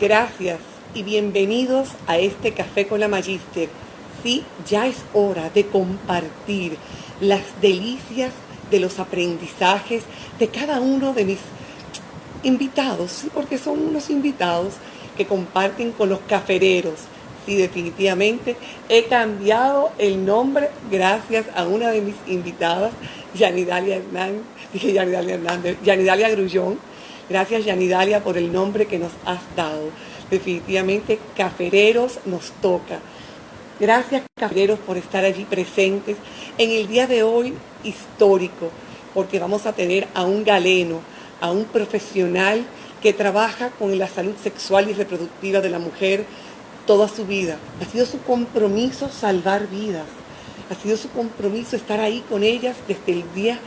Gracias y bienvenidos a este Café con la Magister. Sí, ya es hora de compartir las delicias de los aprendizajes de cada uno de mis invitados, sí, porque son unos invitados que comparten con los cafereros. Sí, definitivamente he cambiado el nombre gracias a una de mis invitadas, Yanidalia Hernández, dije Yanidalia Hernández, Yanidalia Grullón Gracias, Yanidalia, por el nombre que nos has dado. Definitivamente, Cafereros nos toca. Gracias, Cafereros, por estar allí presentes en el día de hoy histórico, porque vamos a tener a un galeno, a un profesional que trabaja con la salud sexual y reproductiva de la mujer toda su vida. Ha sido su compromiso salvar vidas. Ha sido su compromiso estar ahí con ellas desde el día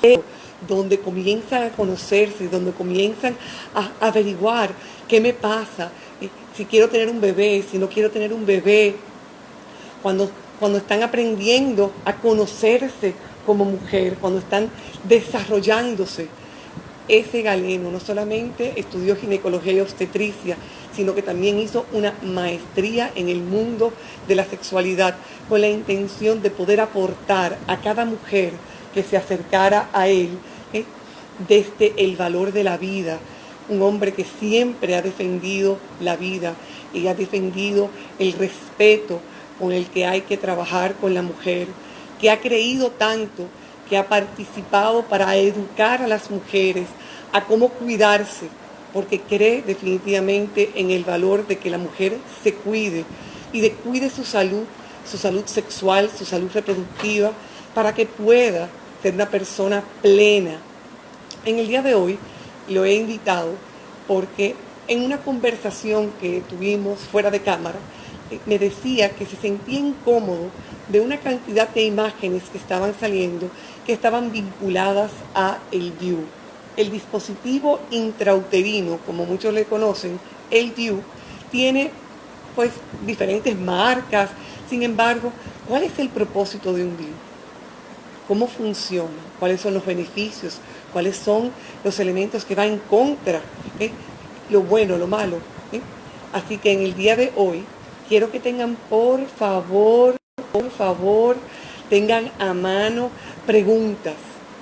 cero donde comienzan a conocerse, donde comienzan a averiguar qué me pasa, eh, si quiero tener un bebé, si no quiero tener un bebé, cuando, cuando están aprendiendo a conocerse como mujer, cuando están desarrollándose. Ese galeno no solamente estudió ginecología y obstetricia, sino que también hizo una maestría en el mundo de la sexualidad con la intención de poder aportar a cada mujer que se acercara a él. Desde el valor de la vida. Un hombre que siempre ha defendido la vida y ha defendido el respeto con el que hay que trabajar con la mujer, que ha creído tanto, que ha participado para educar a las mujeres a cómo cuidarse, porque cree definitivamente en el valor de que la mujer se cuide y de cuide su salud, su salud sexual, su salud reproductiva, para que pueda ser una persona plena. En el día de hoy lo he invitado porque en una conversación que tuvimos fuera de cámara, eh, me decía que se sentía incómodo de una cantidad de imágenes que estaban saliendo que estaban vinculadas a el DIU. El dispositivo intrauterino, como muchos le conocen, el DIU, tiene pues diferentes marcas. Sin embargo, ¿cuál es el propósito de un DIU? cómo funciona, cuáles son los beneficios, cuáles son los elementos que van en contra, lo bueno, lo malo. Así que en el día de hoy quiero que tengan por favor, por favor, tengan a mano preguntas,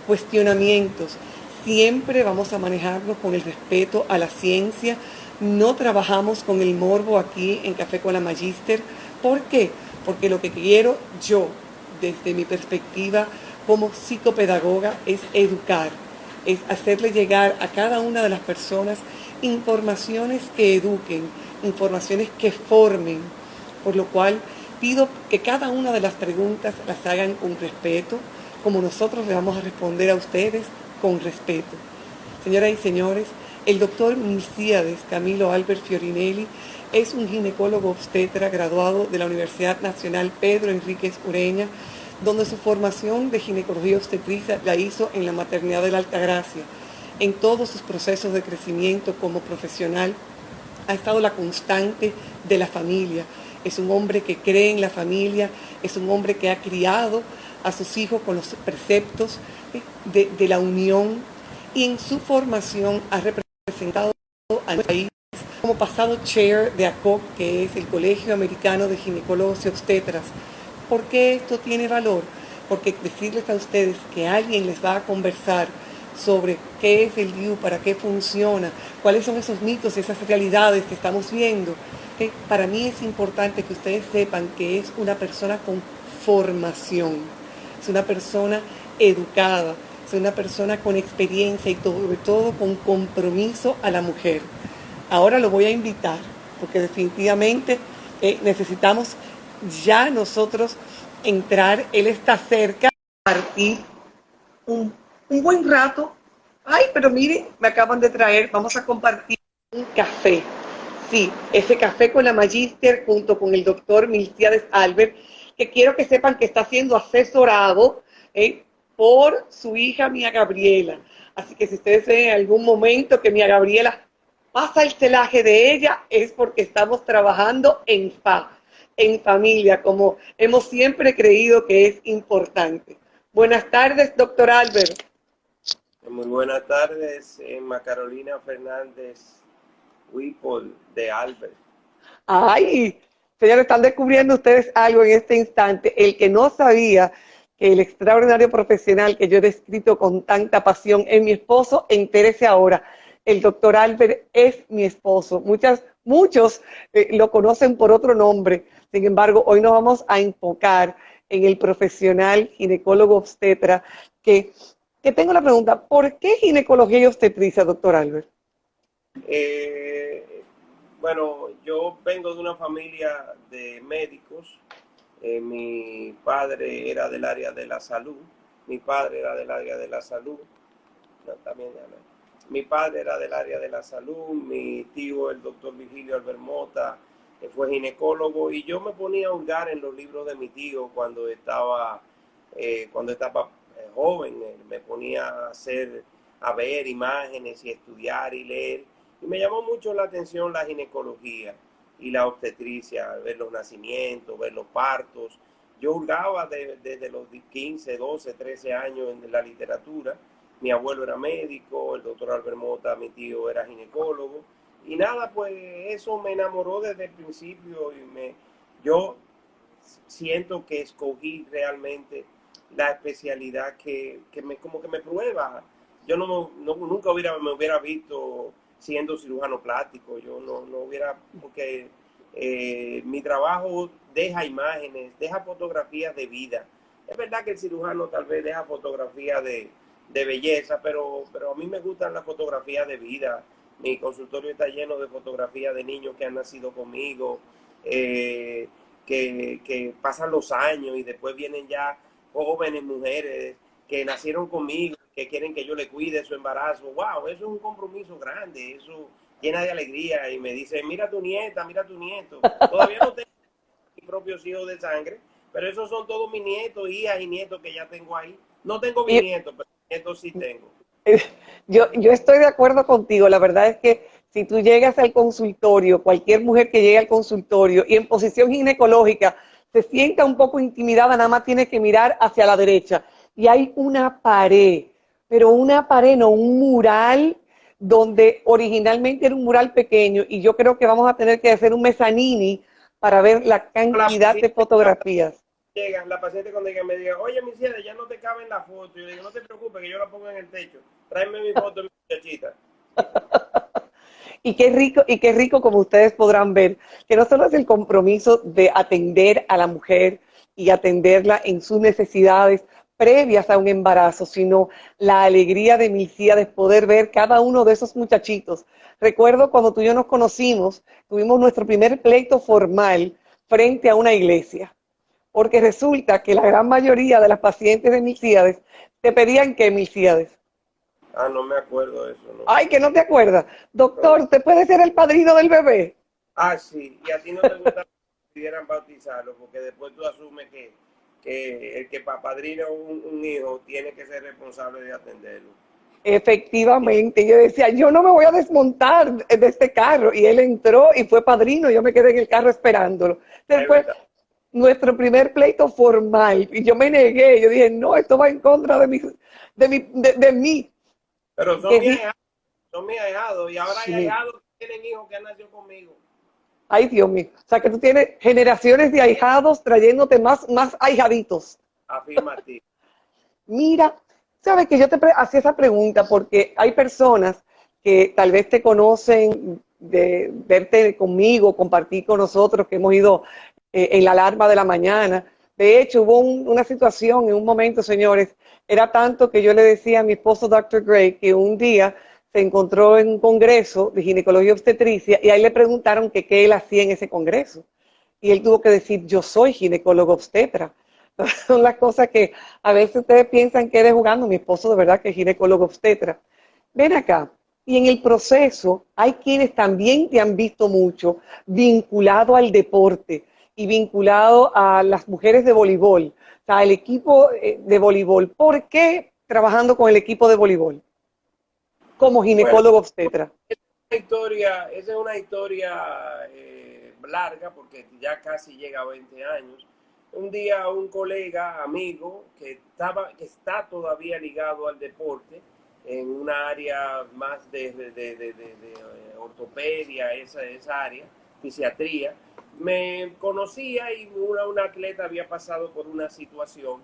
cuestionamientos. Siempre vamos a manejarnos con el respeto a la ciencia. No trabajamos con el morbo aquí en Café con la Magister. ¿Por qué? Porque lo que quiero yo, desde mi perspectiva como psicopedagoga es educar, es hacerle llegar a cada una de las personas informaciones que eduquen, informaciones que formen, por lo cual pido que cada una de las preguntas las hagan con respeto, como nosotros le vamos a responder a ustedes con respeto. Señoras y señores, el doctor Milcíades Camilo Albert Fiorinelli es un ginecólogo obstetra graduado de la Universidad Nacional Pedro Enríquez Ureña donde su formación de ginecología obstetricia la hizo en la maternidad de la Altagracia. En todos sus procesos de crecimiento como profesional ha estado la constante de la familia. Es un hombre que cree en la familia, es un hombre que ha criado a sus hijos con los preceptos de, la unión y en su formación ha representado al país como pasado chair de ACOC, que es el Colegio Americano de Ginecólogos y Obstetras, ¿Por qué esto tiene valor? Porque decirles a ustedes que alguien les va a conversar sobre qué es el DIU, para qué funciona, cuáles son esos mitos, esas realidades que estamos viendo. Para mí es importante que ustedes sepan que es una persona con formación, es una persona educada, es una persona con experiencia y sobre todo con compromiso a la mujer. Ahora lo voy a invitar, porque definitivamente eh, necesitamos ya nosotros entrar, Él está cerca, partir un, buen rato. Ay, pero miren, me acaban de traer, vamos a compartir Un café. Sí, ese café con la Magister junto con el doctor Milciades Albert, que quiero que sepan que está siendo asesorado eh, por su hija Mía Gabriela. Así que si ustedes ven en algún momento que Mía Gabriela pasa el celaje de ella, es porque estamos trabajando en fa, en familia, como hemos siempre creído que es importante. Buenas tardes, doctor Albert. Muy buenas tardes, Emma Carolina Fernández Whipple de Albert. Ay, señores, están descubriendo ustedes algo en este instante. El que no sabía que el extraordinario profesional que yo he descrito con tanta pasión es mi esposo, entérese ahora. El doctor Albert es mi esposo. Muchas, muchos eh, lo conocen por otro nombre. Sin embargo, hoy nos vamos a enfocar en el profesional ginecólogo obstetra, que, que tengo la pregunta, ¿por qué ginecología y obstetricia, doctor Albert? Eh, bueno, yo vengo de una familia de médicos. Eh, mi padre era del área de la salud. Mi padre era del área de la salud. también, mi padre era del área de la salud. Mi tío, el doctor Virgilio Albermota, fue ginecólogo y yo me ponía a hurgar en los libros de mi tío cuando estaba, eh, cuando estaba eh, joven, eh, me ponía a hacer, a ver imágenes y estudiar y leer. Y me llamó mucho la atención la ginecología y la obstetricia, ver los nacimientos, ver los partos. Yo hurgaba desde los 15, 12, 13 años en la literatura. Mi abuelo era médico, el doctor Albert Mota, mi tío era ginecólogo y nada, pues eso me enamoró desde el principio y me, yo siento que escogí realmente la especialidad que, me, como que me prueba. Yo no, nunca hubiera, me hubiera visto siendo cirujano plástico, yo no, no hubiera, porque eh, mi trabajo deja imágenes, deja fotografías de vida. Es verdad que el cirujano tal vez deja fotografías de, de belleza, pero, pero a mí me gustan las fotografías de vida mi consultorio está lleno de fotografías de niños que han nacido conmigo, eh, que, pasan los años y después vienen ya jóvenes mujeres que nacieron conmigo, que quieren que yo le cuide su embarazo. ¡Wow! Eso es un compromiso grande, eso llena de alegría. Y me dice, mira tu nieta, mira tu nieto. Todavía no tengo mis propios hijos de sangre, pero esos son todos mis nietos, hijas y nietos que ya tengo ahí. No tengo mis nietos, pero nietos sí tengo. Yo, yo estoy de acuerdo contigo. La verdad es que si tú llegas al consultorio, cualquier mujer que llegue al consultorio y en posición ginecológica se sienta un poco intimidada, nada más tiene que mirar hacia la derecha. Y hay una pared, pero una pared, no un mural donde originalmente era un mural pequeño y yo creo que vamos a tener que hacer un mezzanini para ver la cantidad de fotografías llega la paciente cuando llega me diga, oye, mi ya no te cabe en la foto. Yo digo, no te preocupes, que yo la pongo en el techo. Tráeme mi foto, mi muchachita. y qué rico, y qué rico como ustedes podrán ver, que no solo es el compromiso de atender a la mujer y atenderla en sus necesidades previas a un embarazo, sino la alegría de mi tía de poder ver cada uno de esos muchachitos. Recuerdo cuando tú y yo nos conocimos, tuvimos nuestro primer pleito formal frente a una iglesia porque resulta que la gran mayoría de las pacientes de milciades te pedían que milciades. Ah, no me acuerdo de eso. No. Ay, que no te acuerdas. Doctor, ¿usted puede ser el padrino del bebé? Ah, sí, y a ti no te gusta que pidieran bautizarlo, porque después tú asumes que, el que padrina un, un hijo tiene que ser responsable de atenderlo. Efectivamente, yo decía, yo no me voy a desmontar de este carro. Y él entró y fue padrino, yo me quedé en el carro esperándolo. Después, nuestro primer pleito formal y yo me negué, yo dije, no, esto va en contra de mi, de mi, de, mí. Pero son mis ahijados, son mis ahijados y ahora hay ahijados que tienen hijos que han nacido conmigo. Ay, Dios mío. O sea, que tú tienes generaciones de ahijados trayéndote más, más ahijaditos. Afirmativo. Mira, sabes que yo te hacía esa pregunta porque hay personas que tal vez te conocen de verte conmigo, compartir con nosotros, que hemos ido eh, en la alarma de la mañana. De hecho, hubo una situación en un momento, señores, era tanto que yo le decía a mi esposo, Dr. Gray, que un día se encontró en un congreso de ginecología obstetricia y ahí le preguntaron qué él hacía en ese congreso. Y él tuvo que decir, yo soy ginecólogo obstetra. Son las cosas que a veces ustedes piensan que eres jugando. Mi esposo de verdad que es ginecólogo obstetra. Ven acá, Y en el proceso hay quienes también te han visto mucho vinculado al deporte y vinculado a las mujeres de voleibol, o sea, el equipo eh, de voleibol. ¿Por qué trabajando con el equipo de voleibol? Como ginecólogo obstetra. Esa es una historia, esa es una historia eh, larga porque ya casi llega a 20 años. Un día un colega, amigo, que, estaba, que está todavía ligado al deporte, en una área más de, de, eh, ortopedia, esa, esa área, fisiatría, me conocía y una, atleta había pasado por una situación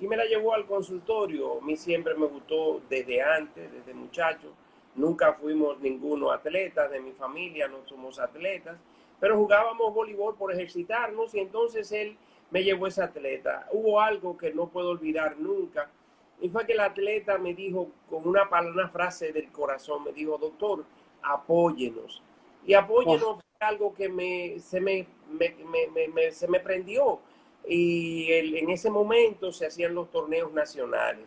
y me la llevó al consultorio. A mí siempre me gustó desde antes, desde muchacho. Nunca fuimos ninguno atletas de mi familia, no somos atletas, pero jugábamos voleibol por ejercitarnos y entonces él me llevó esa atleta. Hubo algo que no puedo olvidar nunca y fue que el atleta me dijo con una, una frase del corazón, me dijo, doctor, apóyenos. Y apóyenos algo que me, se, me, se me prendió. Y en ese momento se hacían los torneos nacionales.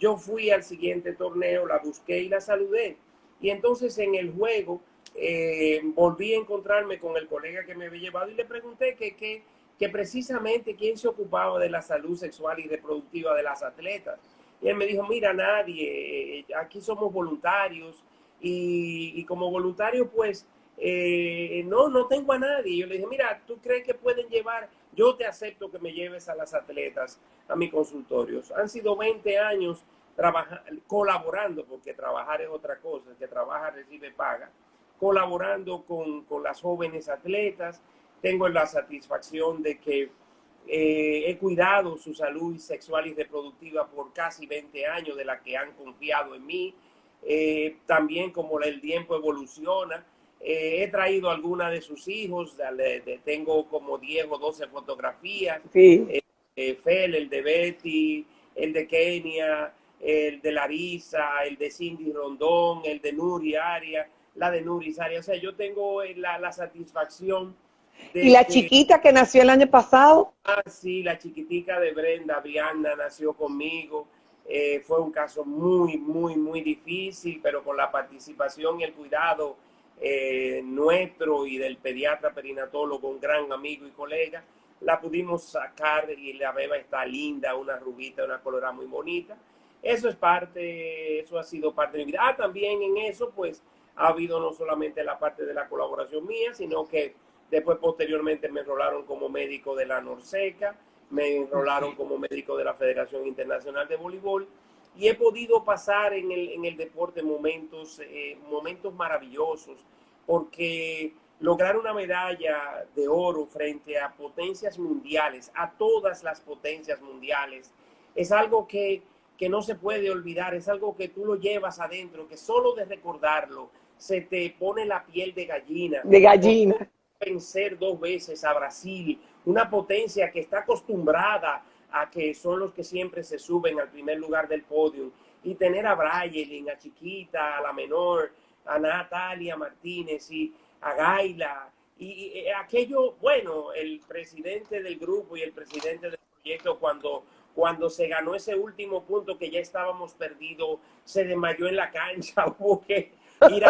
Yo fui al siguiente torneo, la busqué y la saludé. Y entonces en el juego eh, volví a encontrarme con el colega que me había llevado y le pregunté que, que, que precisamente quién se ocupaba de la salud sexual y reproductiva de las atletas. Y él me dijo, mira, nadie, eh, aquí somos voluntarios y, como voluntario, pues, eh, no, no tengo a nadie. Yo le dije, mira, ¿tú crees que pueden llevar? Yo te acepto que me lleves a las atletas a mis consultorios. Han sido 20 años colaborando, porque trabajar es otra cosa, el que trabaja recibe paga, colaborando con, con las jóvenes atletas. Tengo la satisfacción de que eh, he cuidado su salud sexual y reproductiva por casi 20 años de la que han confiado en mí. Eh, también como el tiempo evoluciona, eh, he traído algunas de sus hijos, tengo como 10 o 12 fotografías. Sí. Fel, el de Betty, el de Kenia, el de Larisa, el de Cindy Rondón, el de Nuri Aria, la de Nuri Aria. O sea, yo tengo la, la satisfacción ¿Y la chiquita que nació el año pasado? Ah, sí, la chiquitica de Brenda, Brianna, nació conmigo. Eh, fue un caso muy, muy, muy difícil, pero con la participación y el cuidado eh, nuestro y del pediatra perinatólogo, un gran amigo y colega, la pudimos sacar y la beba está linda, una rubita, una colorada muy bonita. Eso es parte, eso ha sido parte de mi vida. Ah, también en eso, pues, ha habido no solamente la parte de la colaboración mía, sino que Después, posteriormente, me enrolaron como médico de la Norseca, me enrolaron como médico de la Federación Internacional de Voleibol y he podido pasar en el, en el deporte momentos, eh, momentos maravillosos porque lograr una medalla de oro frente a potencias mundiales, a todas las potencias mundiales, es algo que, que no se puede olvidar, es algo que tú lo llevas adentro, que solo de recordarlo se te pone la piel de gallina. De gallina vencer dos veces a Brasil, una potencia que está acostumbrada a que son los que siempre se suben al primer lugar del podio, y tener a Brayelin, a Chiquita, a la menor, a Natalia Martínez y a Gaila, y, aquello, bueno, el presidente del grupo y el presidente del proyecto cuando cuando se ganó ese último punto que ya estábamos perdidos, se desmayó en la cancha, hubo que ir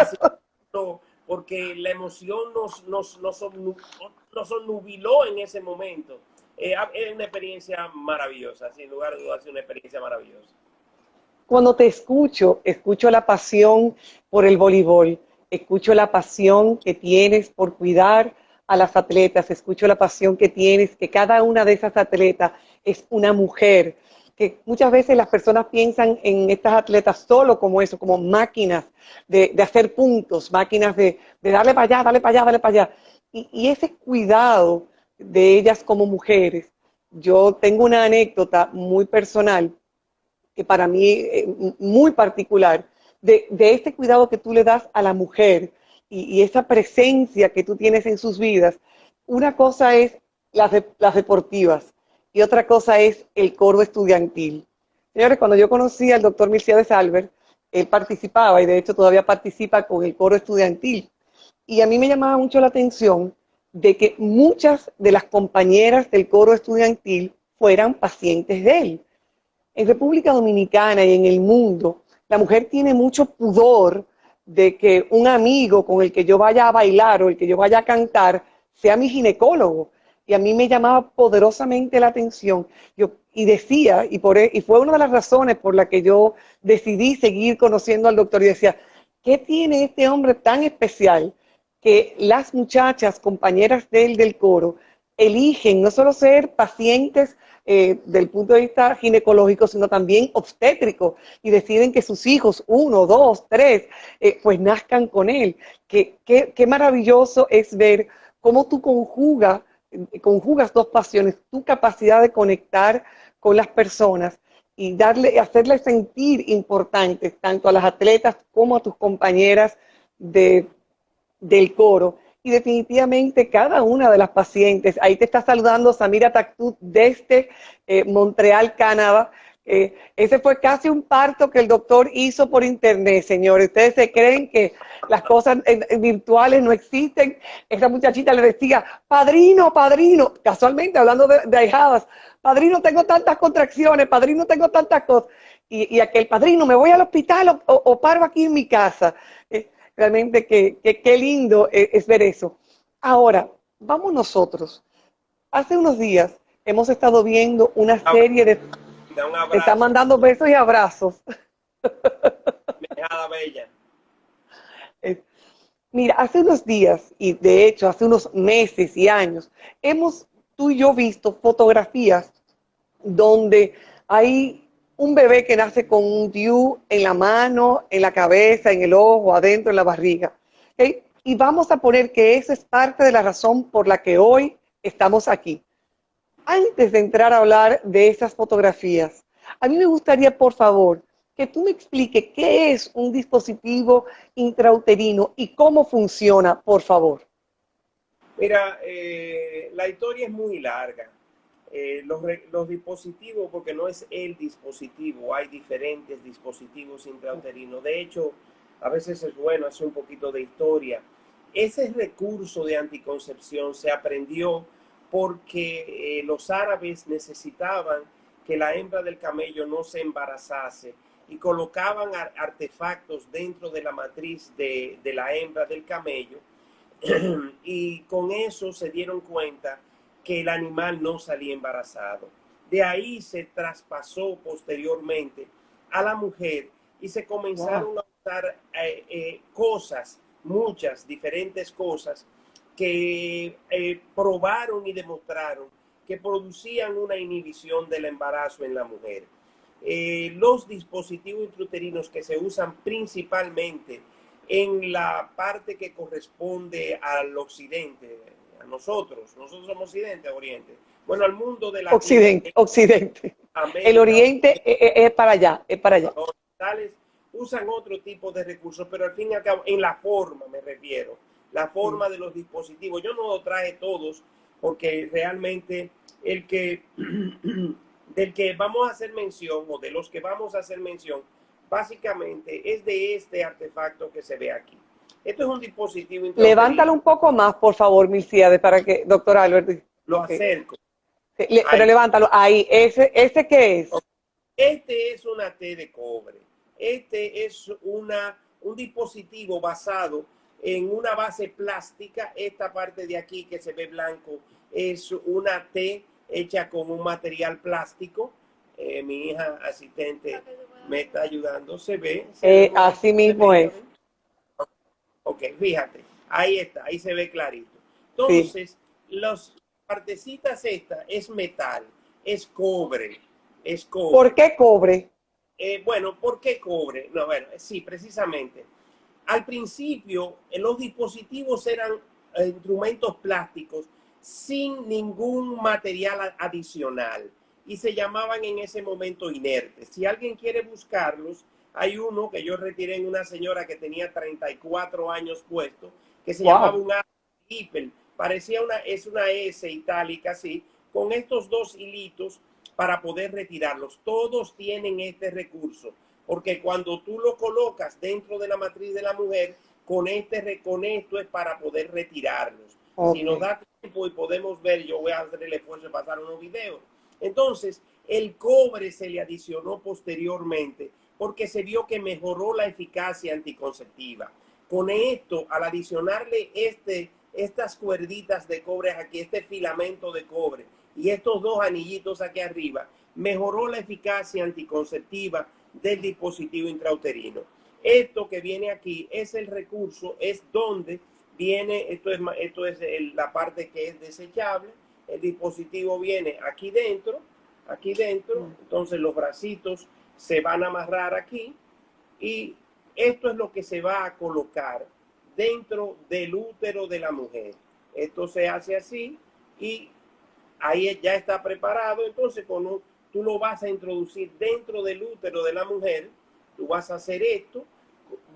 porque la emoción nos, nos, nos, nos nubiló en ese momento. Eh, es una experiencia maravillosa, sin lugar a dudas, es una experiencia maravillosa. Cuando te escucho, escucho la pasión por el voleibol, escucho la pasión que tienes por cuidar a las atletas, escucho la pasión que tienes, que cada una de esas atletas es una mujer, que muchas veces las personas piensan en estas atletas solo como eso, como máquinas de, hacer puntos, máquinas de, darle para allá, darle para allá, darle para allá. Y, ese cuidado de ellas como mujeres, yo tengo una anécdota muy personal, que para mí es muy particular, de, este cuidado que tú le das a la mujer y, esa presencia que tú tienes en sus vidas. Una cosa es las, las deportivas, y otra cosa es el coro estudiantil. Señores, cuando yo conocí al doctor Milciades Albert, él participaba y de hecho todavía participa con el coro estudiantil. Y a mí me llamaba mucho la atención de que muchas de las compañeras del coro estudiantil fueran pacientes de él. En República Dominicana y en el mundo, la mujer tiene mucho pudor de que un amigo con el que yo vaya a bailar o el que yo vaya a cantar sea mi ginecólogo. Y a mí me llamaba poderosamente la atención. Yo, y decía, y, por, e, y fue una de las razones por la que yo decidí seguir conociendo al doctor, y decía, ¿qué tiene este hombre tan especial que las muchachas, compañeras de él del coro, eligen no solo ser pacientes eh, del punto de vista ginecológico, sino también obstétrico, y deciden que sus hijos, uno, dos, tres, eh, pues nazcan con él. Qué, maravilloso es ver cómo tú conjugas, conjugas dos pasiones, tu capacidad de conectar con las personas y darle, hacerles sentir importantes tanto a las atletas como a tus compañeras de, del coro y definitivamente cada una de las pacientes, ahí te está saludando Samira Tactut desde eh, Montreal, Canadá. Eh, ese fue casi un parto que el doctor hizo por internet, señores. Ustedes se creen que las cosas virtuales no existen. Esa muchachita le decía, padrino, padrino, casualmente hablando de, de padrino, tengo tantas contracciones, padrino, tengo tantas cosas. Y, y aquel padrino, me voy al hospital o, paro aquí en mi casa. Eh, realmente qué lindo e, es, ver eso. Ahora, vamos nosotros. Hace unos días hemos estado viendo una serie de... Te está mandando besos y abrazos. bella. Mira, hace unos días, y de hecho hace unos meses y años, hemos tú y yo visto fotografías donde hay un bebé que nace con un DIU en la mano, en la cabeza, en el ojo, adentro, en la barriga. Y vamos a poner que esa es parte de la razón por la que hoy estamos aquí. Antes de entrar a hablar de esas fotografías, a mí me gustaría, por favor, que tú me expliques qué es un dispositivo intrauterino y cómo funciona, por favor. Mira, eh, la historia es muy larga. Eh, los, dispositivos, porque no es el dispositivo, hay diferentes dispositivos intrauterinos. De hecho, a veces es bueno hacer un poquito de historia. Ese recurso de anticoncepción se aprendió porque eh, los árabes necesitaban que la hembra del camello no se embarazase y colocaban artefactos dentro de la matriz de, de la hembra del camello y con eso se dieron cuenta que el animal no salía embarazado. De ahí se traspasó posteriormente a la mujer y se comenzaron a usar eh, eh, cosas, muchas diferentes cosas, que eh, probaron y demostraron que producían una inhibición del embarazo en la mujer. los dispositivos intrauterinos que se usan principalmente en la parte que corresponde al occidente, nosotros, nosotros somos Occidente, Oriente. Bueno, al mundo de la... Occidente, Occidente. el Oriente es, para allá, es para allá. Los usan otro tipo de recursos, pero al fin y al cabo, en la forma me refiero, la forma de los dispositivos. Yo no lo traje todos porque realmente el que del que vamos a hacer mención o de los que vamos a hacer mención básicamente es de este artefacto que se ve aquí. Esto es un dispositivo Levántalo un poco más, por favor, Milciades, para que, doctor Albert. Lo acerco. pero levántalo. Ahí, ¿ese, ese qué es? Este es una T de cobre. Este es una, un dispositivo basado en una base plástica. Esta parte de aquí que se ve blanco es una T hecha con un material plástico. Eh, mi hija asistente me está ayudando. Se ve. Eh, así mismo es. Ok, fíjate, ahí está, ahí se ve clarito. Entonces, las partecitas esta es metal, es cobre, es cobre. ¿Por qué cobre? Eh, bueno, ¿por qué cobre? No, bueno, sí, precisamente. Al principio, los dispositivos eran eh, instrumentos plásticos sin ningún material adicional y se llamaban en ese momento inertes. Si alguien quiere buscarlos, hay uno que yo retiré en una señora que tenía 34 años puesto, que se llamaba un hiper. Parecía una, es una S itálica, así, con estos dos hilitos para poder retirarlos. Todos tienen este recurso, porque cuando tú lo colocas dentro de la matriz de la mujer, con este con esto es para poder retirarlos. Si nos da tiempo y podemos ver, yo voy a hacer el esfuerzo de pasar unos videos. Entonces, el cobre se le adicionó posteriormente porque se vio que mejoró la eficacia anticonceptiva. Con esto, al adicionarle este, estas cuerditas de cobre aquí, este filamento de cobre y estos dos anillitos aquí arriba, mejoró la eficacia anticonceptiva del dispositivo intrauterino. Esto que viene aquí es el recurso, es donde viene, esto es, esto es la parte que es desechable, el dispositivo viene aquí dentro, aquí dentro, mm. entonces los bracitos se van a amarrar aquí y esto es lo que se va a colocar dentro del útero de la mujer. Esto se hace así y ahí ya está preparado. Entonces, cuando tú lo vas a introducir dentro del útero de la mujer, tú vas a hacer esto,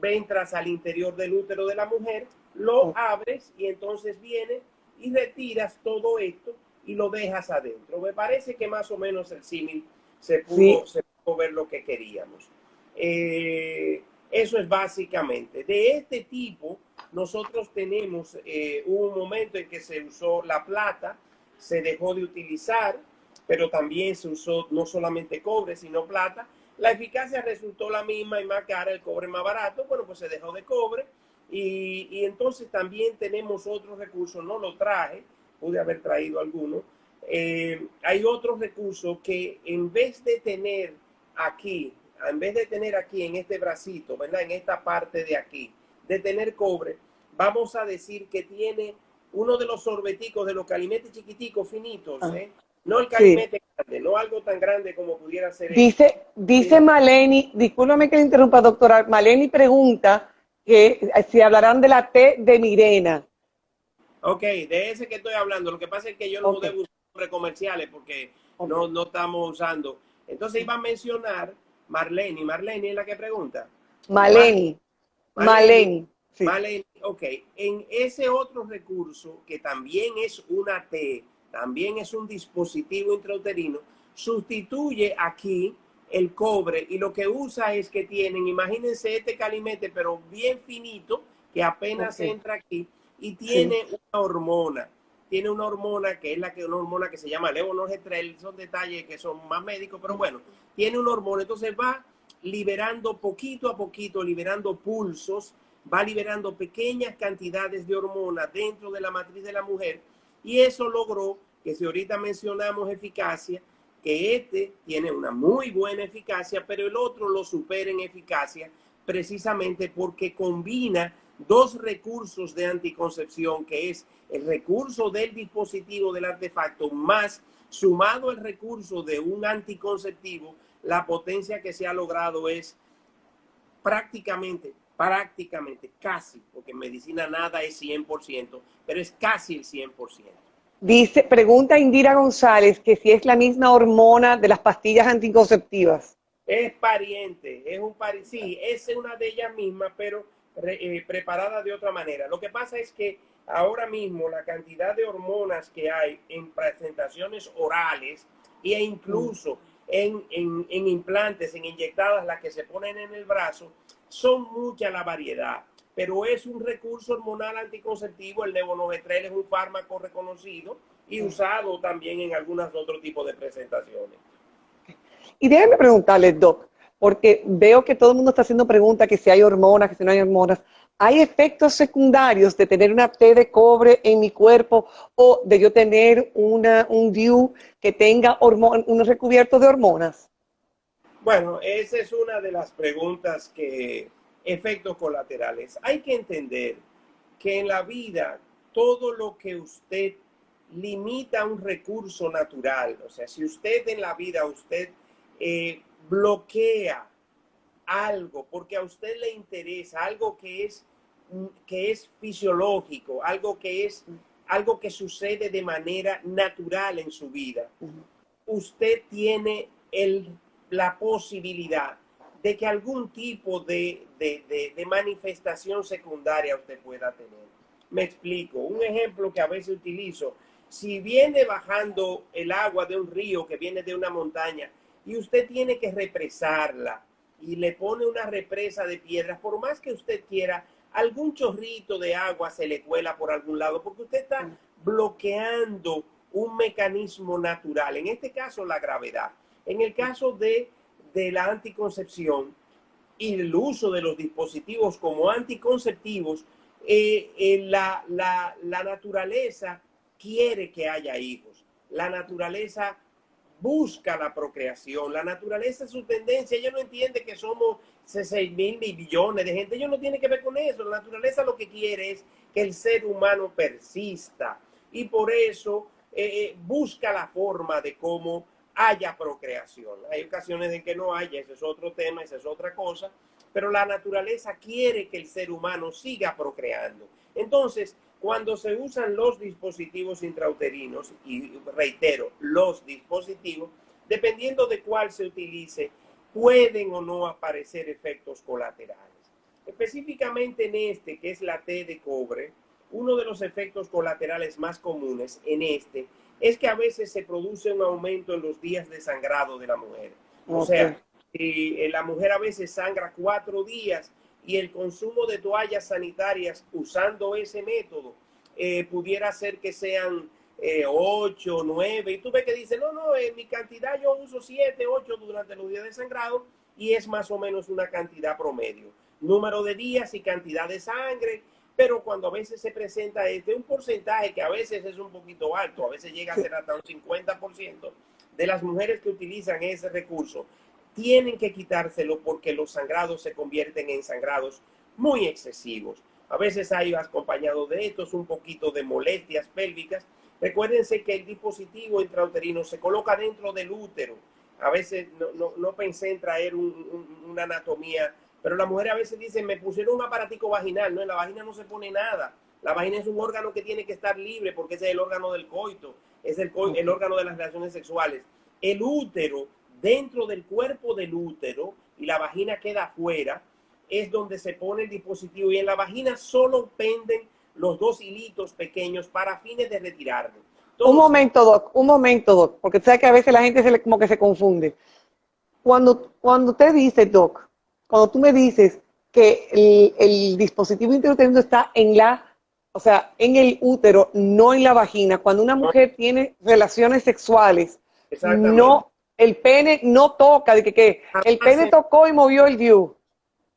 entras al interior del útero de la mujer, lo abres y entonces vienes y retiras todo esto y lo dejas adentro. Me parece que más o menos el símil se pudo, se pudo ver lo que queríamos. Eh, eso es básicamente. De este tipo, nosotros tenemos eh, un momento en que se usó la plata, se dejó de utilizar, pero también se usó no solamente cobre, sino plata. La eficacia resultó la misma y más cara, el cobre más barato, bueno, pues se dejó de cobre. Y, entonces también tenemos otros recursos, no lo traje, pude haber traído algunos. Eh, hay otros recursos que en vez de tener aquí en vez de tener aquí en este bracito, ¿verdad? En esta parte de aquí, de tener cobre, vamos a decir que tiene uno de los sorbeticos de los calimetes chiquiticos, finitos, ah. ¿eh? No el calimete grande, no algo tan grande como pudiera ser. Dice, dice Maleni, discúlpame que le interrumpa, doctora. Maleni pregunta que eh, si hablarán de la T de Mirena. Ok, de ese que estoy hablando. Lo que pasa es que yo no debo usar comerciales porque no, no estamos usando. Entonces iba a mencionar Marlene. Marlene es la que pregunta. Maleni. Maleni. Maleni. ok. En ese otro recurso, que también es una T, también es un dispositivo intrauterino, sustituye aquí el cobre y lo que usa es que tienen, imagínense este calimete, pero bien finito, que apenas entra aquí y tiene una hormona. Tiene una hormona que es la que una hormona que se llama levonorgestrel, son detalles que son más médicos, pero bueno, tiene un hormona, entonces va liberando poquito a poquito, liberando pulsos, va liberando pequeñas cantidades de hormona dentro de la matriz de la mujer y eso logró que si ahorita mencionamos eficacia, que este tiene una muy buena eficacia, pero el otro lo supera en eficacia precisamente porque combina dos recursos de anticoncepción, que es el recurso del dispositivo del artefacto más sumado el recurso de un anticonceptivo la potencia que se ha logrado es prácticamente, prácticamente, casi, porque en medicina nada es 100%, pero es casi el 100%. Dice, pregunta Indira González que si es la misma hormona de las pastillas anticonceptivas. Es pariente, es un pariente, sí, es una de ellas mismas, pero eh, preparada de otra manera. Lo que pasa es que ahora mismo la cantidad de hormonas que hay en presentaciones orales e incluso en, en, implantes, en inyectadas, las que se ponen en el brazo, son mucha la variedad, pero es un recurso hormonal anticonceptivo, el levonorgestrel es un fármaco reconocido y usado también en algunos otros tipos de presentaciones. Y déjenme preguntarles, Doc, porque veo que todo el mundo está haciendo preguntas, que si hay hormonas, que si no hay hormonas. ¿Hay efectos secundarios de tener una T de cobre en mi cuerpo o de yo tener una, un DIU que tenga un recubierto de hormonas? Bueno, esa es una de las preguntas que, efectos colaterales. Hay que entender que en la vida todo lo que usted limita un recurso natural, o sea, si usted en la vida, usted eh, bloquea algo porque a usted le interesa, algo que es que es fisiológico, algo que es algo que sucede de manera natural en su vida, usted tiene el, la posibilidad de que algún tipo de, de, manifestación secundaria usted pueda tener. Me explico. Un ejemplo que a veces utilizo. Si viene bajando el agua de un río que viene de una montaña y usted tiene que represarla y le pone una represa de piedras, por más que usted quiera, algún chorrito de agua se le cuela por algún lado, porque usted está bloqueando un mecanismo natural, en este caso la gravedad. En el caso de, de la anticoncepción, y el uso de los dispositivos como anticonceptivos, eh, eh, la, la, la naturaleza quiere que haya hijos. La naturaleza busca la procreación. La naturaleza es su tendencia. Ella no entiende que somos 6 mil millones de gente. Ella no tiene que ver con eso. La naturaleza lo que quiere es que el ser humano persista. Y por eso eh, busca la forma de cómo haya procreación. Hay ocasiones en que no haya, ese es otro tema, esa es otra cosa, pero la naturaleza quiere que el ser humano siga procreando. Entonces, cuando se usan los dispositivos intrauterinos, y reitero, los dispositivos, dependiendo de cuál se utilice, pueden o no aparecer efectos colaterales. Específicamente en este, que es la T de cobre, uno de los efectos colaterales más comunes en este es que a veces se produce un aumento en los días de sangrado de la mujer. O sea, si la mujer a veces sangra cuatro días y el consumo de toallas sanitarias usando ese método eh, pudiera ser que sean eh, ocho, nueve, y tú ves que dice, no, no, en mi cantidad yo uso siete, ocho durante los días de sangrado y es más o menos una cantidad promedio. Número de días y cantidad de sangre pero cuando a veces se presenta este un porcentaje que a veces es un poquito alto, a veces llega a ser hasta un 50% de las mujeres que utilizan ese recurso, tienen que quitárselo porque los sangrados se convierten en sangrados muy excesivos. A veces hay acompañado de estos un poquito de molestias pélvicas. Recuérdense que el dispositivo intrauterino se coloca dentro del útero. A veces no, no, pensé en traer una anatomía pero la mujer a veces dice, me pusieron un aparatico vaginal, no, en la vagina no se pone nada. La vagina es un órgano que tiene que estar libre porque ese es el órgano del coito, es el, el órgano de las relaciones sexuales. El útero, dentro del cuerpo del útero, y la vagina queda afuera, es donde se pone el dispositivo y en la vagina solo penden los dos hilitos pequeños para fines de retirarlo. un momento, Doc, un momento, Doc, porque sabe que a veces la gente se le, como que se confunde. Cuando, cuando usted dice, Doc, cuando tú me dices que el, dispositivo intrauterino está en la, o sea, en el útero, no en la vagina, cuando una mujer tiene relaciones sexuales, no, el pene no toca, de que, que el pene tocó y movió el view.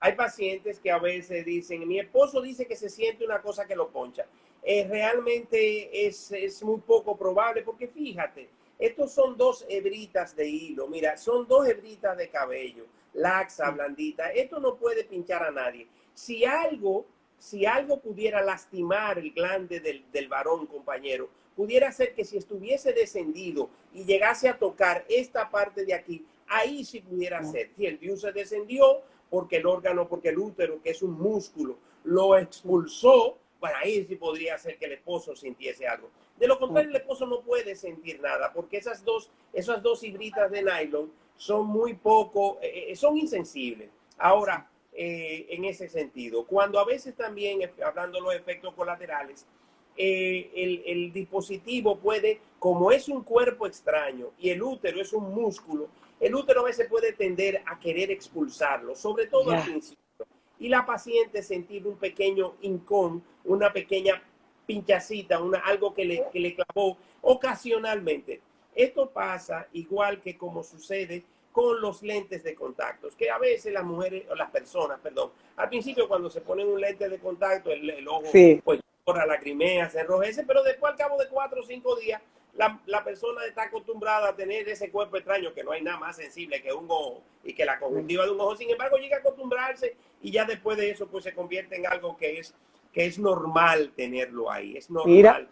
Hay pacientes que a veces dicen, mi esposo dice que se siente una cosa que lo poncha. Eh, realmente es, es muy poco probable porque fíjate, estos son dos hebritas de hilo, mira, son dos hebritas de cabello laxa, blandita. Esto no puede pinchar a nadie. Si algo, si algo pudiera lastimar el glande del, del varón, compañero, pudiera ser que si estuviese descendido y llegase a tocar esta parte de aquí, ahí sí pudiera ser. Si el dios se descendió porque el órgano, porque el útero, que es un músculo, lo expulsó, bueno, ahí sí podría ser que el esposo sintiese algo. De lo contrario, el esposo no puede sentir nada porque esas dos, esas dos hibritas de nylon son muy poco, eh, eh, son insensibles. Ahora, eh, en ese sentido, cuando a veces también, hablando de los efectos colaterales, el, el, dispositivo puede, como es un cuerpo extraño y el útero es un músculo, el útero a veces puede tender a querer expulsarlo, sobre todo al principio. Y la paciente sentir un pequeño incón, una pequeña pinchacita, una, algo que le, que le clavó ocasionalmente. Esto pasa igual que como sucede con los lentes de contacto, que a veces las mujeres o las personas, perdón, al principio cuando se ponen un lente de contacto, el, ojo pues corra, lagrimea, se enrojece, pero después al cabo de cuatro o cinco días, la, la, persona está acostumbrada a tener ese cuerpo extraño, que no hay nada más sensible que un ojo y que la conjuntiva de un ojo, sin embargo llega a acostumbrarse y ya después de eso pues se convierte en algo que es, que es normal tenerlo ahí, es normal. Mira,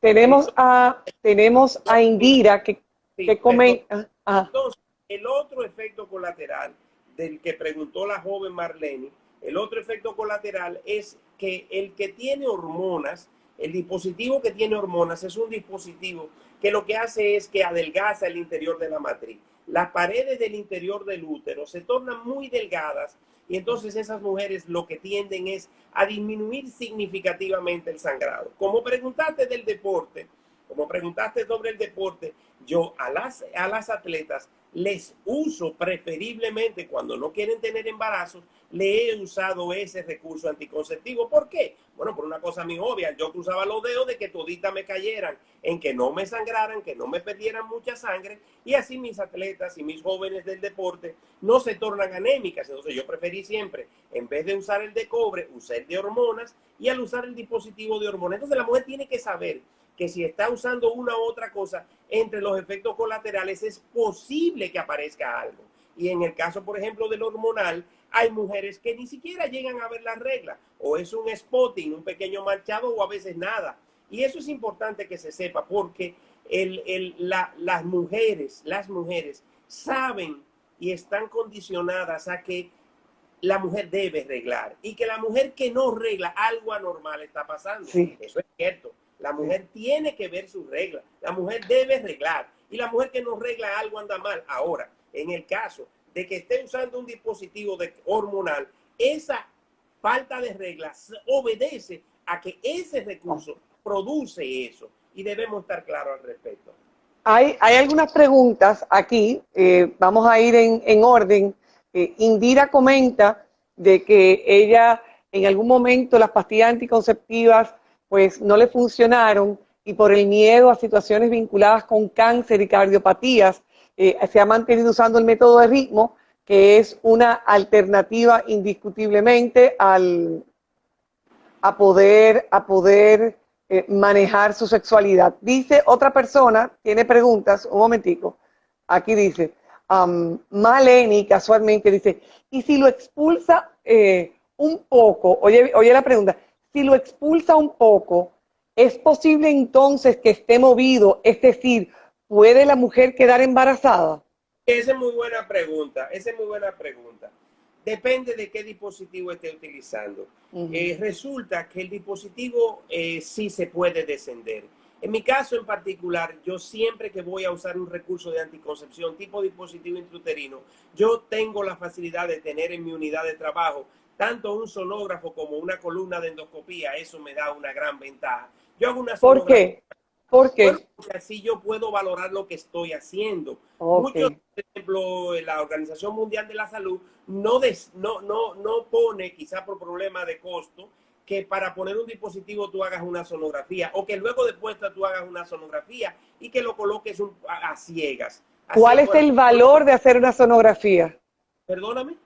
tenemos, a, tenemos a Indira que, que come... Entonces, el otro efecto colateral del que preguntó la joven Marlene, el otro efecto colateral es que el que tiene hormonas, el dispositivo que tiene hormonas es un dispositivo que lo que hace es que adelgaza el interior de la matriz. Las paredes del interior del útero se tornan muy delgadas y entonces esas mujeres lo que tienden es a disminuir significativamente el sangrado. Como preguntaste del deporte, como preguntaste sobre el deporte, yo a las, a las atletas les uso preferiblemente cuando no quieren tener embarazos, le he usado ese recurso anticonceptivo. ¿Por qué? Bueno, por una cosa muy obvia, yo cruzaba los dedos de que toditas me cayeran, en que no me sangraran, que no me perdieran mucha sangre, y así mis atletas y mis jóvenes del deporte no se tornan anémicas. Entonces yo preferí siempre, en vez de usar el de cobre, usar el de hormonas, y al usar el dispositivo de hormonas. Entonces la mujer tiene que saber que si está usando una u otra cosa, entre los efectos colaterales es posible que aparezca algo. Y en el caso, por ejemplo, del hormonal, hay mujeres que ni siquiera llegan a ver la regla, o es un spotting, un pequeño manchado, o a veces nada. Y eso es importante que se sepa, porque las mujeres, las mujeres saben y están condicionadas a que la mujer debe reglar y que la mujer que no regla, algo anormal está pasando. Eso es cierto. La mujer tiene que ver sus reglas. La mujer debe reglar. Y la mujer que no regla algo anda mal. Ahora, en el caso de que esté usando un dispositivo de hormonal, esa falta de reglas obedece a que ese recurso produce eso. Y debemos estar claros al respecto. Hay, hay algunas preguntas aquí. Eh, vamos a ir en, orden. Eh, Indira comenta de que ella en algún momento las pastillas anticonceptivas pues no le funcionaron y por el miedo a situaciones vinculadas con cáncer y cardiopatías, eh, se ha mantenido usando el método de ritmo, que es una alternativa indiscutiblemente al, a poder, a poder eh, manejar su sexualidad. Dice otra persona, tiene preguntas, un momentico, aquí dice, um, Maleni casualmente dice, ¿y si lo expulsa eh, un poco? Oye, oye la pregunta, si lo expulsa un poco, ¿es posible entonces que esté movido? Es decir, ¿puede la mujer quedar embarazada? Esa es muy buena pregunta, esa es muy buena pregunta. Depende de qué dispositivo esté utilizando. Eh, resulta que el dispositivo eh, sí se puede descender. En mi caso en particular, yo siempre que voy a usar un recurso de anticoncepción tipo dispositivo intrauterino, yo tengo la facilidad de tener en mi unidad de trabajo tanto un sonógrafo como una columna de endoscopía, eso me da una gran ventaja. Yo hago una ¿Por qué? ¿Por qué? porque así yo puedo valorar lo que estoy haciendo. Muchos, por ejemplo, la Organización Mundial de la Salud no, no, no, no pone, quizá por problema de costo, que para poner un dispositivo tú hagas una sonografía o que luego de puesta tú hagas una sonografía y que lo coloques a, ciegas. ¿Cuál es el valor de hacer una sonografía? Perdóname.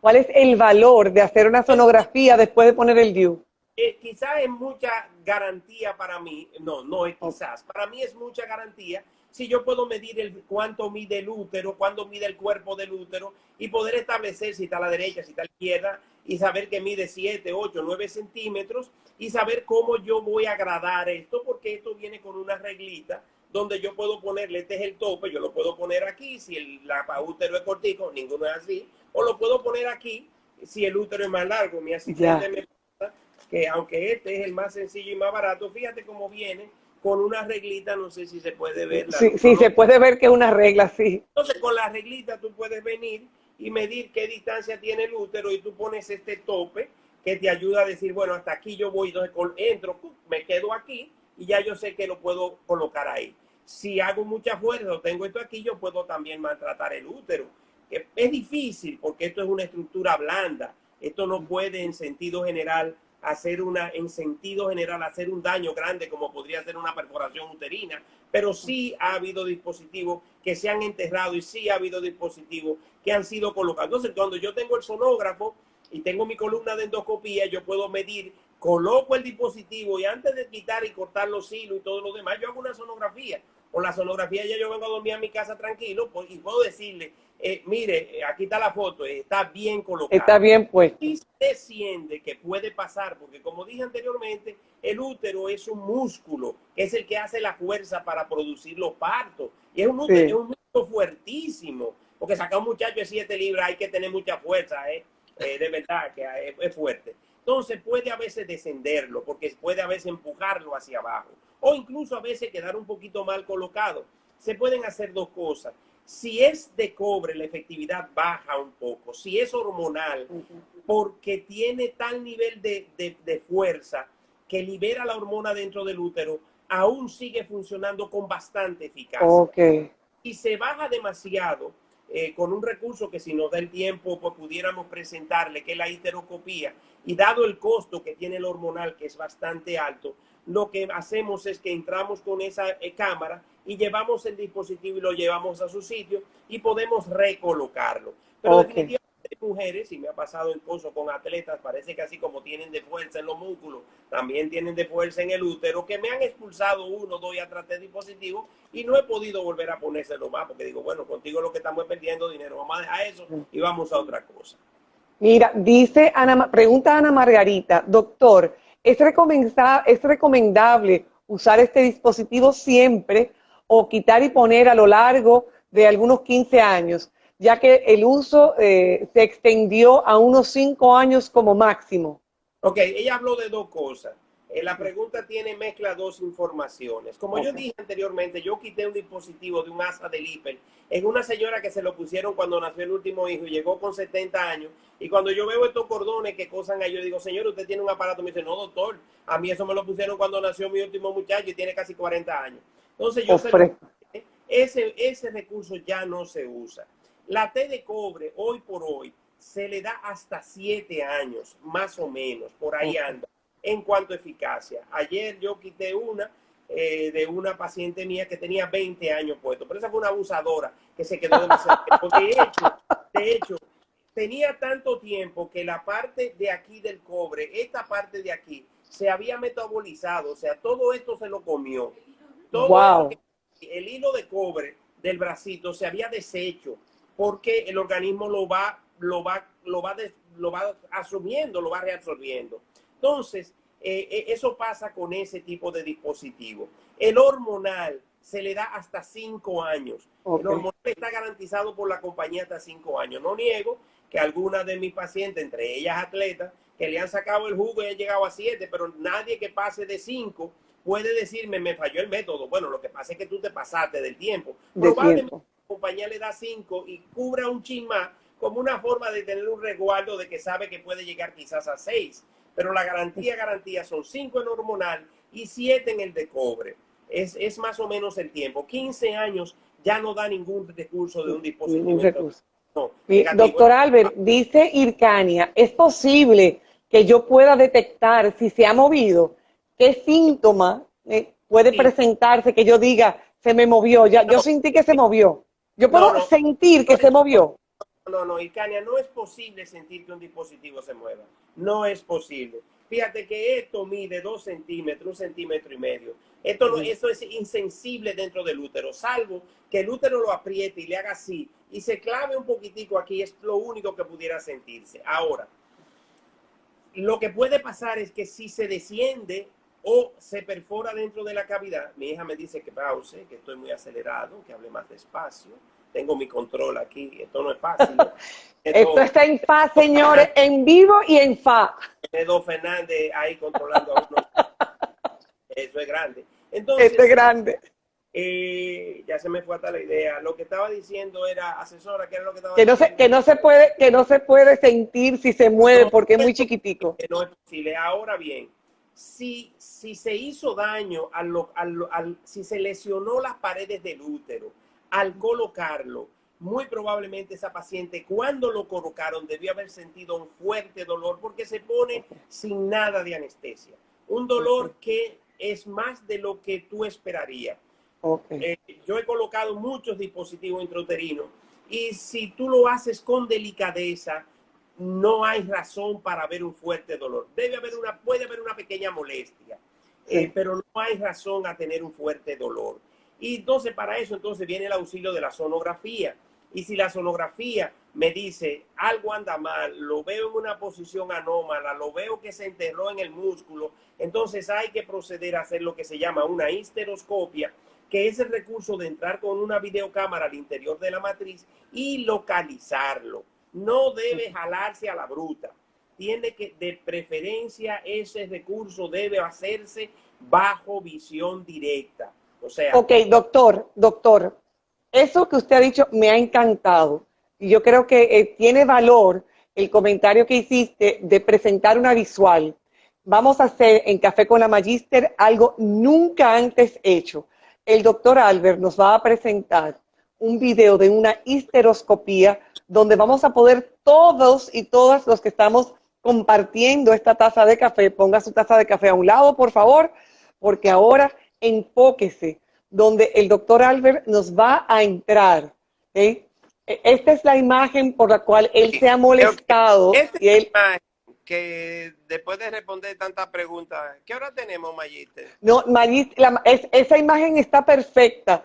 ¿Cuál es el valor de hacer una sonografía después de poner el DIU? Eh, quizás es mucha garantía para mí, no, no es quizás, para mí es mucha garantía si yo puedo medir el cuánto mide el útero, cuánto mide el cuerpo del útero y poder establecer si está a la derecha, si está a la izquierda y saber que mide 7, 8, 9 centímetros y saber cómo yo voy a gradar esto porque esto viene con una reglita donde yo puedo ponerle, este es el tope, yo lo puedo poner aquí, si el la útero es cortico, ninguno es así, o lo puedo poner aquí si el útero es más largo. Mi asistente me pasa que aunque este es el más sencillo y más barato, fíjate cómo viene con una reglita, no sé si se puede ver. Sí, sí se puede ver que es una regla, sí. Entonces con la reglita tú puedes venir y medir qué distancia tiene el útero y tú pones este tope que te ayuda a decir, bueno, hasta aquí yo voy, entonces entro, me quedo aquí y ya yo sé que lo puedo colocar ahí. Si hago mucha fuerza o tengo esto aquí, yo puedo también maltratar el útero. Es difícil porque esto es una estructura blanda. Esto no puede en sentido general hacer una, en sentido general, hacer un daño grande como podría ser una perforación uterina, pero sí ha habido dispositivos que se han enterrado y sí ha habido dispositivos que han sido colocados. Entonces, cuando yo tengo el sonógrafo y tengo mi columna de endoscopía, yo puedo medir, coloco el dispositivo y antes de quitar y cortar los hilos y todo lo demás, yo hago una sonografía. Con la sonografía ya yo vengo a dormir a mi casa tranquilo pues, y puedo decirle, eh, mire, eh, aquí está la foto, eh, está bien colocada. Está bien puesto. Y desciende, que puede pasar, porque como dije anteriormente, el útero es un músculo, que es el que hace la fuerza para producir los partos. Y es un útero, es un músculo fuertísimo, porque sacar un muchacho de 7 libras hay que tener mucha fuerza, de verdad, que es, fuerte. Entonces puede a veces descenderlo, porque puede a veces empujarlo hacia abajo, o incluso a veces quedar un poquito mal colocado. Se pueden hacer dos cosas si es de cobre, la efectividad baja un poco. Si es hormonal, porque tiene tal nivel de, fuerza, que libera la hormona dentro del útero aún sigue funcionando con bastante eficacia. Y se baja demasiado eh, con un recurso que si nos da el tiempo pues pudiéramos presentarle, que es la histeroscopía. Y dado el costo que tiene el hormonal, que es bastante alto, lo que hacemos es que entramos con esa eh, cámara y llevamos el dispositivo y lo llevamos a su sitio y podemos recolocarlo. Pero definitivamente mujeres, y me ha pasado incluso con atletas, parece que así como tienen de fuerza en los músculos, también tienen de fuerza en el útero, que me han expulsado uno, doy a tratar de dispositivo y no he podido volver a ponérselo más, porque digo, bueno, contigo lo que estamos perdiendo dinero, vamos a dejar eso y vamos a otra cosa. Mira, dice Ana, pregunta Ana Margarita, doctor, ¿es, ¿es recomendable usar este dispositivo siempre o quitar y poner a lo largo de algunos 15 años? ya que el uso eh, se extendió a unos cinco años como máximo. Ok, ella habló de dos cosas. Eh, la pregunta tiene mezcla dos informaciones. Como yo dije anteriormente, yo quité un dispositivo de un asa del hiper en una señora que se lo pusieron cuando nació el último hijo y llegó con 70 años. Y cuando yo veo estos cordones que cosan ahí, yo digo, señor, usted tiene un aparato. Me dice, no, doctor, a mí eso me lo pusieron cuando nació mi último muchacho y tiene casi 40 años. Entonces yo sé, ese, ese recurso ya no se usa. La T de cobre, hoy por hoy, se le da hasta siete años, más o menos, por ahí anda, en cuanto a eficacia. Ayer yo quité una eh, de una paciente mía que tenía 20 años puesto, pero esa fue una abusadora que se quedó demasiado tiempo. De hecho, de hecho, tenía tanto tiempo que la parte de aquí del cobre, esta parte de aquí, se había metabolizado, o sea, todo esto se lo comió. Todo el hilo de cobre del bracito se había deshecho porque el organismo lo va, lo va, lo va, lo va asumiendo, lo va reabsorbiendo. Entonces, eh, eh, eso pasa con ese tipo de dispositivo. El hormonal se le da hasta cinco años. El hormonal está garantizado por la compañía hasta cinco años. No niego que algunas de mis pacientes, entre ellas atletas, que le han sacado el jugo y han llegado a siete, pero nadie que pase de cinco puede decirme, me falló el método. Bueno, lo que pasa es que tú te pasaste del tiempo. Probablemente compañía le da cinco y cubra un chin más como una forma de tener un resguardo de que sabe que puede llegar quizás a seis. Pero la garantía, garantía son cinco en hormonal y siete en el de cobre. Es, es más o menos el tiempo. 15 años ya no da ningún recurso de un dispositivo. Doctor Albert, dice Ircania, ¿es posible que yo pueda detectar si se ha movido? ¿Qué síntoma eh, puede presentarse que yo diga, se me movió? Ya, Yo sentí que se movió. Yo puedo sentir que se movió. No, no, Icania, no es posible sentir que un dispositivo se mueva. No es posible. Fíjate que esto mide dos centímetros, un centímetro y medio. Esto, no, esto es insensible dentro del útero, salvo que el útero lo apriete y le haga así y se clave un poquitico aquí, es lo único que pudiera sentirse. Ahora, lo que puede pasar es que si se desciende o se perfora dentro de la cavidad. Mi hija me dice que pause, que estoy muy acelerado, que hable más despacio. Tengo mi control aquí, esto no es fácil. esto está en fa, señores, en vivo y en fa. Edo Fernández ahí controlando a uno. Eso es grande. Entonces, esto es grande. Eh, ya se me fue hasta la idea. Lo que estaba diciendo era, asesora, ¿qué era lo que estaba que no Se, que no se puede, que no se puede sentir si se mueve porque es muy chiquitico. no es posible. Ahora bien, si, si se hizo daño, al, al, si se lesionó las paredes del útero al colocarlo, muy probablemente esa paciente cuando lo colocaron debió haber sentido un fuerte dolor porque se pone sin nada de anestesia. Un dolor que es más de lo que tú esperarías. Eh, yo he colocado muchos dispositivos intrauterinos y si tú lo haces con delicadeza, no hay razón para ver un fuerte dolor. Debe haber una, puede haber una pequeña molestia, eh, pero no hay razón a tener un fuerte dolor. Y entonces para eso entonces viene el auxilio de la sonografía. Y si la sonografía me dice algo anda mal, lo veo en una posición anómala, lo veo que se enterró en el músculo, entonces hay que proceder a hacer lo que se llama una histeroscopia, que es el recurso de entrar con una videocámara al interior de la matriz y localizarlo no debe jalarse a la bruta. Tiene que, de preferencia, ese recurso debe hacerse bajo visión directa. O. Ok, doctor, doctor, eso que usted ha dicho me ha encantado. Y yo creo que eh, tiene valor el comentario que hiciste de presentar una visual. vamos a hacer en Café con la Magister algo nunca antes hecho. El doctor Albert nos va a presentar un video de una histeroscopía donde vamos a poder todos y todas los que estamos compartiendo esta taza de café, ponga su taza de café a un lado, por favor, porque ahora enfóquese donde el doctor Albert nos va a entrar. E, esta es la imagen por la cual él se ha molestado. y él, que después de responder tantas preguntas, ¿qué hora tenemos, Mayiste? No, Mayiste, esa imagen está perfecta.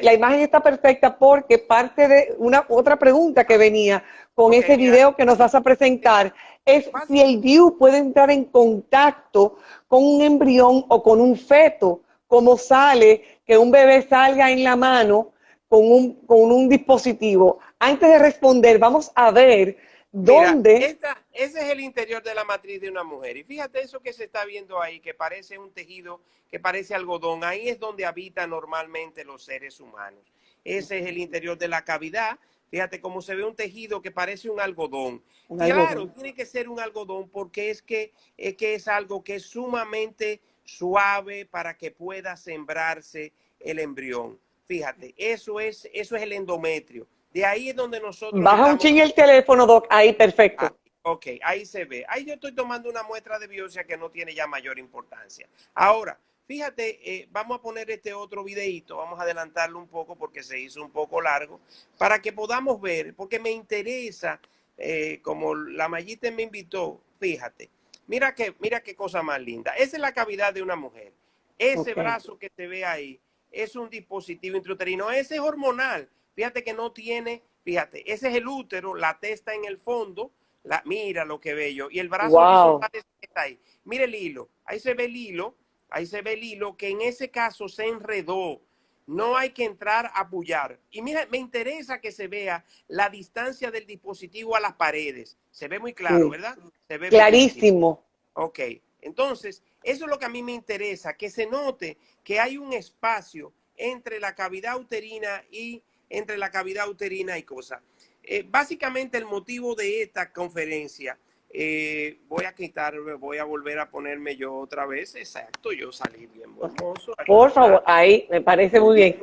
la imagen está perfecta porque parte de una otra pregunta que venía con ese video que nos vas a presentar es si el DIU puede entrar en contacto con un embrión o con un feto, como sale que un bebé salga en la mano con un, con un dispositivo. Antes de responder, vamos a ver dónde... ese es el interior de la matriz de una mujer. Y fíjate eso que se está viendo ahí, que parece un tejido, que parece algodón. Ahí es donde habitan normalmente los seres humanos. Ese es el interior de la cavidad Fíjate cómo se ve un tejido que parece un algodón. claro, tiene que ser un algodón porque es que, es que es algo que es sumamente suave para que pueda sembrarse el embrión. Fíjate, eso es, eso es el endometrio. De ahí es donde nosotros. Baja un ching el teléfono, Doc. Ahí, perfecto. Ah, ok, ahí se ve. Ahí yo estoy tomando una muestra de biopsia que no tiene ya mayor importancia. Ahora, Fíjate, eh, vamos a poner este otro videito, vamos a adelantarlo un poco porque se hizo un poco largo, para que podamos ver, porque me interesa, eh, como la Mayita me invitó, fíjate, mira que, mira qué cosa más linda. Esa es la cavidad de una mujer. Ese brazo que te ve ahí es un dispositivo intrauterino, ese es hormonal. Fíjate que no tiene, fíjate, ese es el útero, la testa en el fondo, la, mira lo que bello, y el brazo está ahí. Mire el hilo, ahí se ve el hilo ahí se ve el hilo, que en ese caso se enredó. No hay que entrar a apoyar. Y mira, me interesa que se vea la distancia del dispositivo a las paredes. Se ve muy claro, ¿verdad? Se ve Clarísimo. Ok, entonces, eso es lo que a mí me interesa, que se note que hay un espacio entre la cavidad uterina y entre la cavidad uterina y cosas. Eh, básicamente el motivo de esta conferencia eh, voy a quitarme, voy a volver a ponerme yo otra vez. Exacto, yo salí bien hermoso. Por favor, ahí me parece muy bien.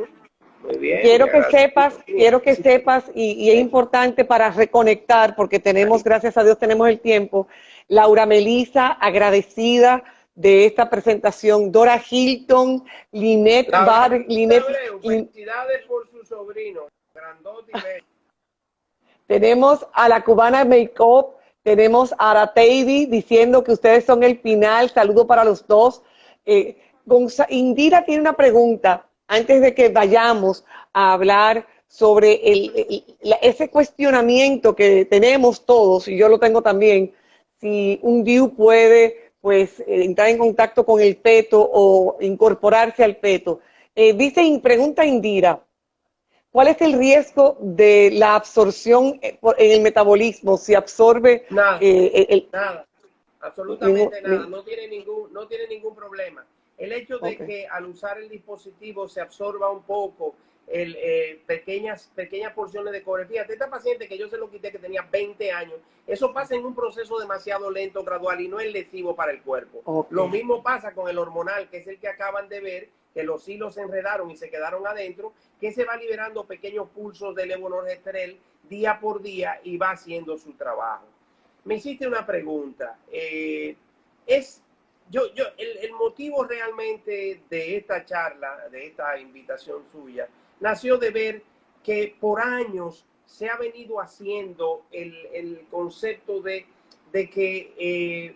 Muy bien. Quiero que sepas, quiero que sepas, y, es importante para reconectar, porque tenemos, gracias a Dios, tenemos el tiempo. Laura Melisa, agradecida de esta presentación. Dora Hilton, Linet Bar, Linet. Felicidades por su sobrino, grandote y Tenemos a la cubana Makeup, tenemos a Arateidi diciendo que ustedes son el final. Saludo para los dos. Eh, Indira tiene una pregunta antes de que vayamos a hablar sobre ese cuestionamiento que tenemos todos, y yo lo tengo también, si un DIU puede pues eh, entrar en contacto con el peto o incorporarse al peto. Eh, dice, pregunta Indira, ¿Cuál es el riesgo de la absorción en el metabolismo? Si absorbe... Nada, eh, nada, absolutamente nada, no tiene, ningún, no tiene ningún problema. El hecho de que al usar el dispositivo se absorba un poco el, eh, pequeñas, pequeñas porciones de cobre. Fíjate, esta paciente que yo se lo quité que tenía 20 años, eso pasa en un proceso demasiado lento, gradual y no es lesivo para el cuerpo. Lo mismo pasa con el hormonal, que es el que acaban de ver, que los hilos se enredaron y se quedaron adentro, que se va liberando pequeños pulsos de levonorgestrel día por día y va haciendo su trabajo. Me hiciste una pregunta. Eh, es, yo, yo, el, el, motivo realmente de esta charla, de esta invitación suya, nació de ver que por años se ha venido haciendo el, el concepto de, de que eh,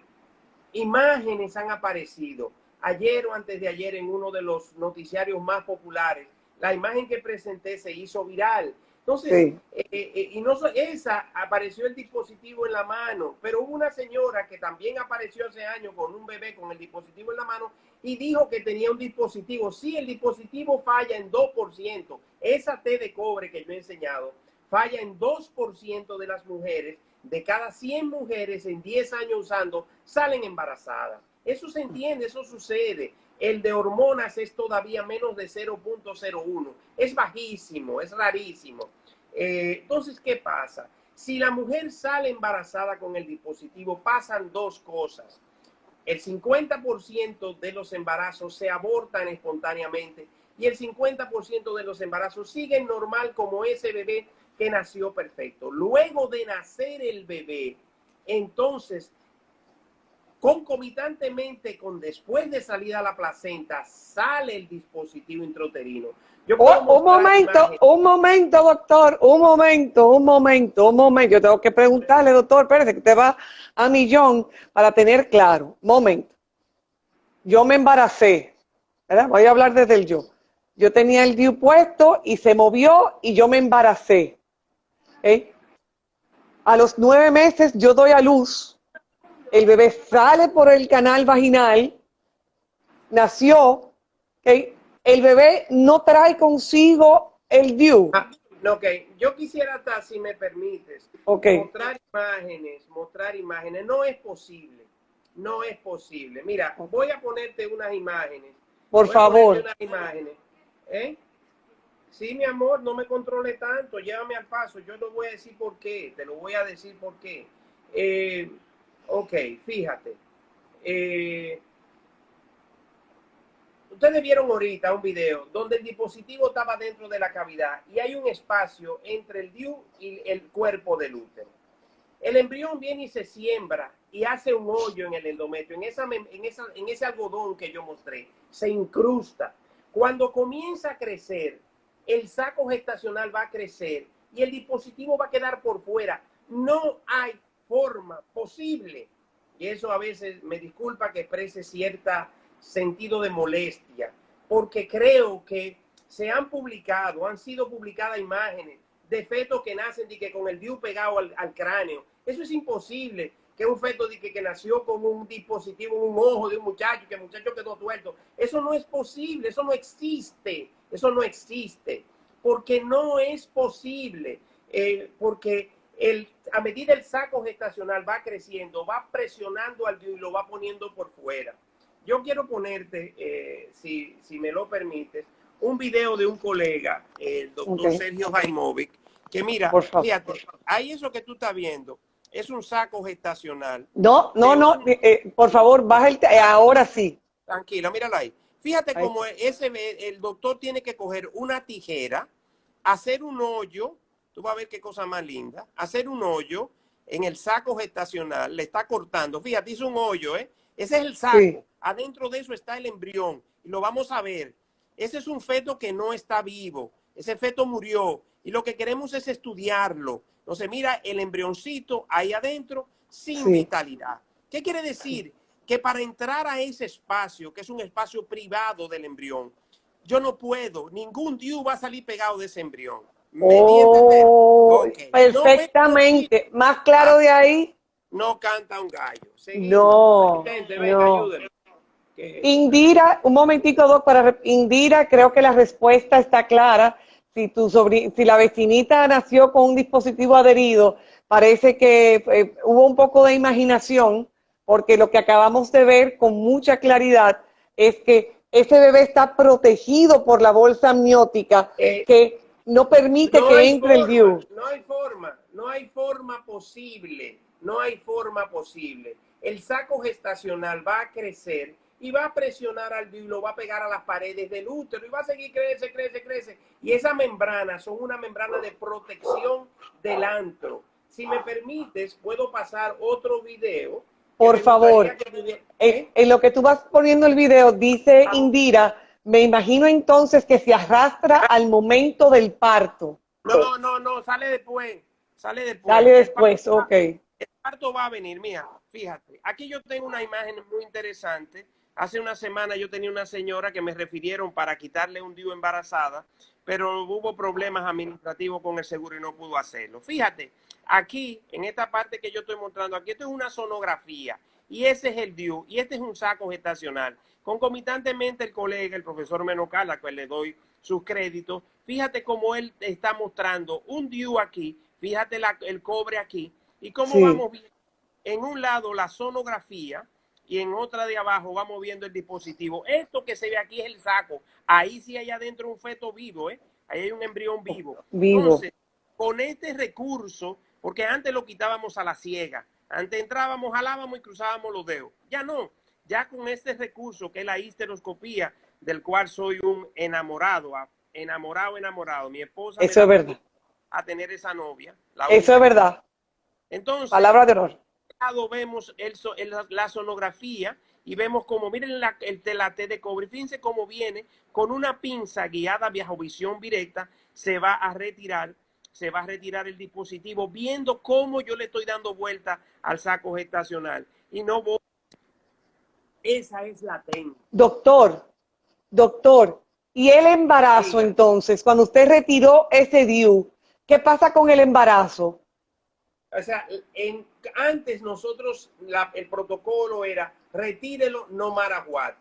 imágenes han aparecido ayer o antes de ayer en uno de los noticiarios más populares, la imagen que presenté se hizo viral. Entonces, eh, eh, y no esa apareció el dispositivo en la mano, pero hubo una señora que también apareció hace años con un bebé con el dispositivo en la mano y dijo que tenía un dispositivo. Sí, el dispositivo falla en 2%. Esa T de cobre que yo he enseñado falla en 2% de las mujeres. De cada 100 mujeres en 10 años usando, salen embarazadas. Eso se entiende, eso sucede. El de hormonas es todavía menos de 0.01. Es bajísimo, es rarísimo. Eh, entonces, ¿qué pasa? Si la mujer sale embarazada con el dispositivo, pasan dos cosas. el 50% de los embarazos se abortan espontáneamente y el 50% de los embarazos siguen normal como ese bebé que nació perfecto. Luego de nacer el bebé, entonces, concomitantemente con después de salida la placenta, sale el dispositivo intrauterino. Oh, un momento, un momento, doctor, un momento, un momento, un momento. Yo tengo que preguntarle, doctor, espérate, que te va a millón para tener claro. Momento. Yo me embaracé, ¿verdad? Voy a hablar desde el yo. Yo tenía el DIU puesto y se movió y yo me embaracé. A los nueve meses yo doy a luz, el bebé sale por el canal vaginal, nació, el bebé no trae consigo el DIU. Ah, ok, yo quisiera, hasta, si me permites, mostrar imágenes, mostrar imágenes. No es posible, no es posible. Mira, voy a ponerte unas imágenes. Por favor. Unas imágenes. ¿eh? Sí, mi amor, no me controle tanto, llévame al paso. Yo no voy a decir por qué, te lo voy a decir por qué. Eh, ok, fíjate. Eh, ustedes vieron ahorita un video donde el dispositivo estaba dentro de la cavidad y hay un espacio entre el DIU y el cuerpo del útero. El embrión viene y se siembra y hace un hoyo en el endometrio, en, esa, en, ese algodón que yo mostré, se incrusta. Cuando comienza a crecer, el saco gestacional va a crecer y el dispositivo va a quedar por fuera. No hay forma posible. Y eso a veces me disculpa que exprese cierta sentido de molestia, porque creo que se han publicado, han sido publicadas imágenes de fetos que nacen y que con el DIU pegado al, cráneo. Eso es imposible que un feto que, que nació con un dispositivo, un ojo de un muchacho, que el muchacho quedó tuerto. Eso no es posible, eso no existe. Eso no existe, porque no es posible, eh, porque el, a medida el saco gestacional va creciendo, va presionando al y lo va poniendo por fuera. Yo quiero ponerte, eh, si, si, me lo permites, un video de un colega, el doctor Sergio Jaimovic, que mira, fíjate, ahí eso que tú estás viendo es un saco gestacional. No, no, no, eh, por favor, baja el, ahora sí. Tranquila, mírala ahí. Fíjate cómo ese, el doctor tiene que coger una tijera, hacer un hoyo, tú vas a ver qué cosa más linda, hacer un hoyo en el saco gestacional, le está cortando, fíjate, hizo un hoyo, ¿eh? Ese es el saco, adentro de eso está el embrión, y lo vamos a ver. Ese es un feto que no está vivo, ese feto murió, y lo que queremos es estudiarlo. Entonces, mira el embrioncito ahí adentro sin vitalidad. ¿Qué quiere decir? que para entrar a ese espacio, que es un espacio privado del embrión, yo no puedo, ningún DIU va a salir pegado de ese embrión. Oh, perfectamente. Más claro de ahí. No canta un gallo. No. no. Indira, un momentito, Doc, para Indira, creo que la respuesta está clara. Si tu si la vecinita nació con un dispositivo adherido, parece que eh, hubo un poco de imaginación porque lo que acabamos de ver con mucha claridad es que ese bebé está protegido por la bolsa amniótica eh, que no permite que entre el DIU. No hay forma, no hay forma posible, no hay forma posible. El saco gestacional va a crecer y va a presionar al DIU, lo va a pegar a las paredes del útero y va a seguir crece, crece, crece. Y esas membranas son una membrana de protección del antro. Si me permites, puedo pasar otro video por favor, en, lo que tú vas poniendo el video, dice Indira, me imagino entonces que se arrastra al momento del parto. No, no, no, sale después, sale después. Sale después, ok. el parto va a venir, mira, fíjate, aquí yo tengo una imagen muy interesante. Hace una semana yo tenía una señora que me refirieron para quitarle un dio embarazada, pero hubo problemas administrativos con el seguro y no pudo hacerlo. Fíjate, Aquí, en esta parte que yo estoy mostrando, aquí esto es una sonografía y ese es el DIU y este es un saco gestacional. Concomitantemente el colega, el profesor Menocal, a quien le doy sus créditos, fíjate cómo él está mostrando un DIU aquí, fíjate el cobre aquí y cómo vamos viendo en un lado la sonografía y en otra de abajo vamos viendo el dispositivo. Esto que se ve aquí es el saco. Ahí sí hay adentro un feto vivo, ¿eh? Ahí hay un embrión vivo. Vivo. Entonces, con este recurso porque antes lo quitábamos a la ciega. Antes entrábamos, jalábamos y cruzábamos los dedos. Ya no. ya con este recurso que es la histeroscopía, del cual soy un enamorado, enamorado, enamorado. Mi esposa. Eso es verdad. A tener esa novia. Eso es verdad. Entonces. Palabra de honor. Vemos el, la sonografía y vemos como, miren la, el telate de cobre. Fíjense cómo viene con una pinza guiada bajo visión directa. Se va a retirar, se va a retirar el dispositivo viendo cómo yo le estoy dando vuelta al saco gestacional. Y no voy. Esa es la técnica. Doctor, doctor, y el embarazo entonces, cuando usted retiró ese DIU, ¿qué pasa con el embarazo? O sea, en, antes nosotros, el protocolo era retírelo no marajuat.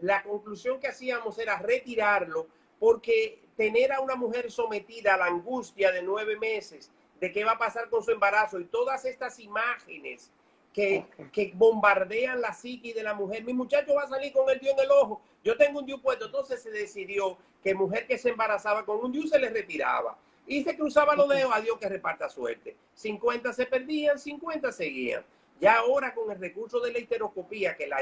La conclusión que hacíamos era retirarlo porque tener a una mujer sometida a la angustia de nueve meses de qué va a pasar con su embarazo y todas estas imágenes que, que bombardean la psique de la mujer. Mi muchacho va a salir con el dios en el ojo. Yo tengo un dios puesto. Entonces se decidió que mujer que se embarazaba con un dios se le retiraba. Y se cruzaba los dedos a Dios que reparta suerte. 50 se perdían, 50 seguían. Ya ahora con el recurso de la histeroscopía, que la,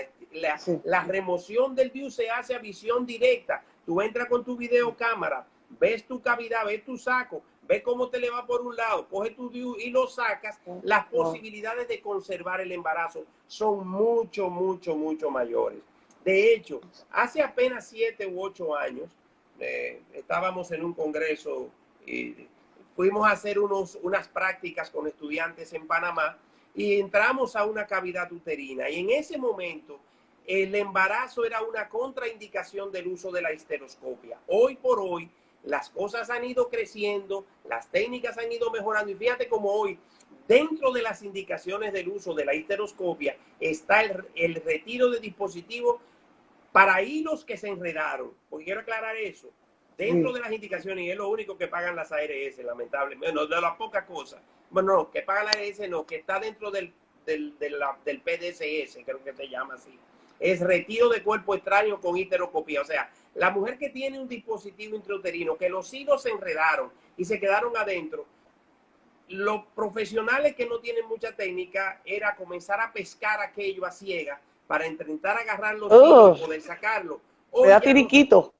la, remoción del dios se hace a visión directa. Tú entras con tu videocámara, ves tu cavidad, ves tu saco, ves cómo te le va por un lado, coge tu DIU y lo sacas, las posibilidades de conservar el embarazo son mucho, mucho, mucho mayores. De hecho, hace apenas siete u ocho años, eh, estábamos en un congreso y fuimos a hacer unos, unas prácticas con estudiantes en Panamá y entramos a una cavidad uterina. Y en ese momento, el embarazo era una contraindicación del uso de la histeroscopia. Hoy por hoy, las cosas han ido creciendo, las técnicas han ido mejorando y fíjate cómo hoy, dentro de las indicaciones del uso de la histeroscopia, está el, retiro de dispositivos para hilos que se enredaron. Porque quiero aclarar eso. Dentro de las indicaciones, y es lo único que pagan las ARS, lamentablemente, no, de las pocas cosas. Bueno, no, que pagan la ARS, no, que está dentro del, del, del PDSS, creo que se llama así. Es retiro de cuerpo extraño con histeroscopia. O sea, la mujer que tiene un dispositivo intrauterino, que los hilos se enredaron y se quedaron adentro, los profesionales que no tienen mucha técnica era comenzar a pescar aquello a ciega para intentar agarrar los hilos y poder sacarlo. Hoy, tiriquito.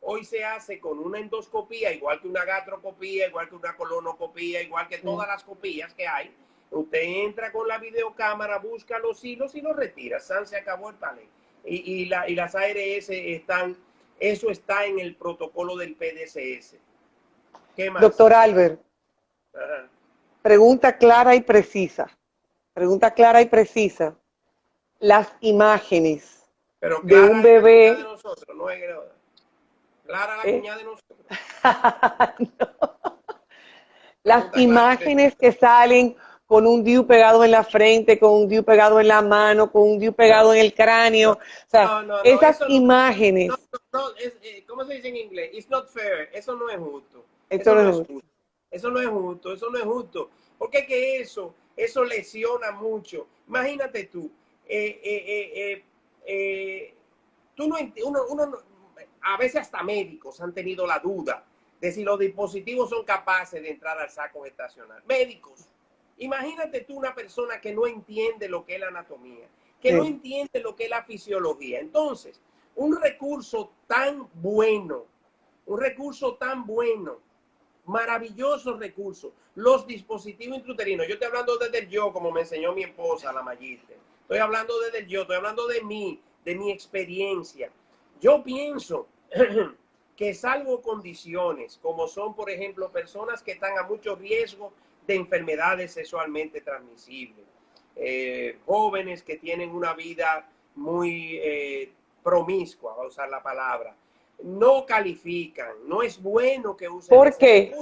hoy se hace con una endoscopía, igual que una gastrocopía, igual que una colonoscopía, igual que todas las copías que hay. Usted entra con la videocámara, busca los hilos y los retira. San se acabó el talento. Y, y, y las ARS están eso está en el protocolo del PDSS. ¿Qué más? Doctor Albert, pregunta clara y precisa. Pregunta clara y precisa. Las imágenes de un bebé. De nosotros, no es clara la ¿Eh? de nosotros. Las imágenes que salen con un DIU pegado en la frente, con un DIU pegado en la mano, con un DIU pegado en el cráneo. O sea, esas imágenes. No, es, eh, ¿cómo se dice en inglés? It's not fair. Eso no es justo. Eso no es justo. Eso no es justo. Eso no es justo. Porque que eso, eso lesiona mucho. Imagínate tú. Eh, eh, eh tú no, uno, uno, a veces hasta médicos han tenido la duda de si los dispositivos son capaces de entrar al saco estacional. Médicos Imagínate tú una persona que no entiende lo que es la anatomía, que no entiende lo que es la fisiología. Entonces, un recurso tan bueno, un recurso tan bueno, maravilloso recurso, los dispositivos intrauterinos. Yo estoy hablando desde el yo, como me enseñó mi esposa, la Magiste. Estoy hablando desde el yo, estoy hablando de mí, de mi experiencia. Yo pienso que salvo condiciones, como son, por ejemplo, personas que están a mucho riesgo de enfermedades sexualmente transmisibles. Eh, jóvenes que tienen una vida muy eh, promiscua, a usar la palabra, no califican, no es bueno que usen ¿Por qué?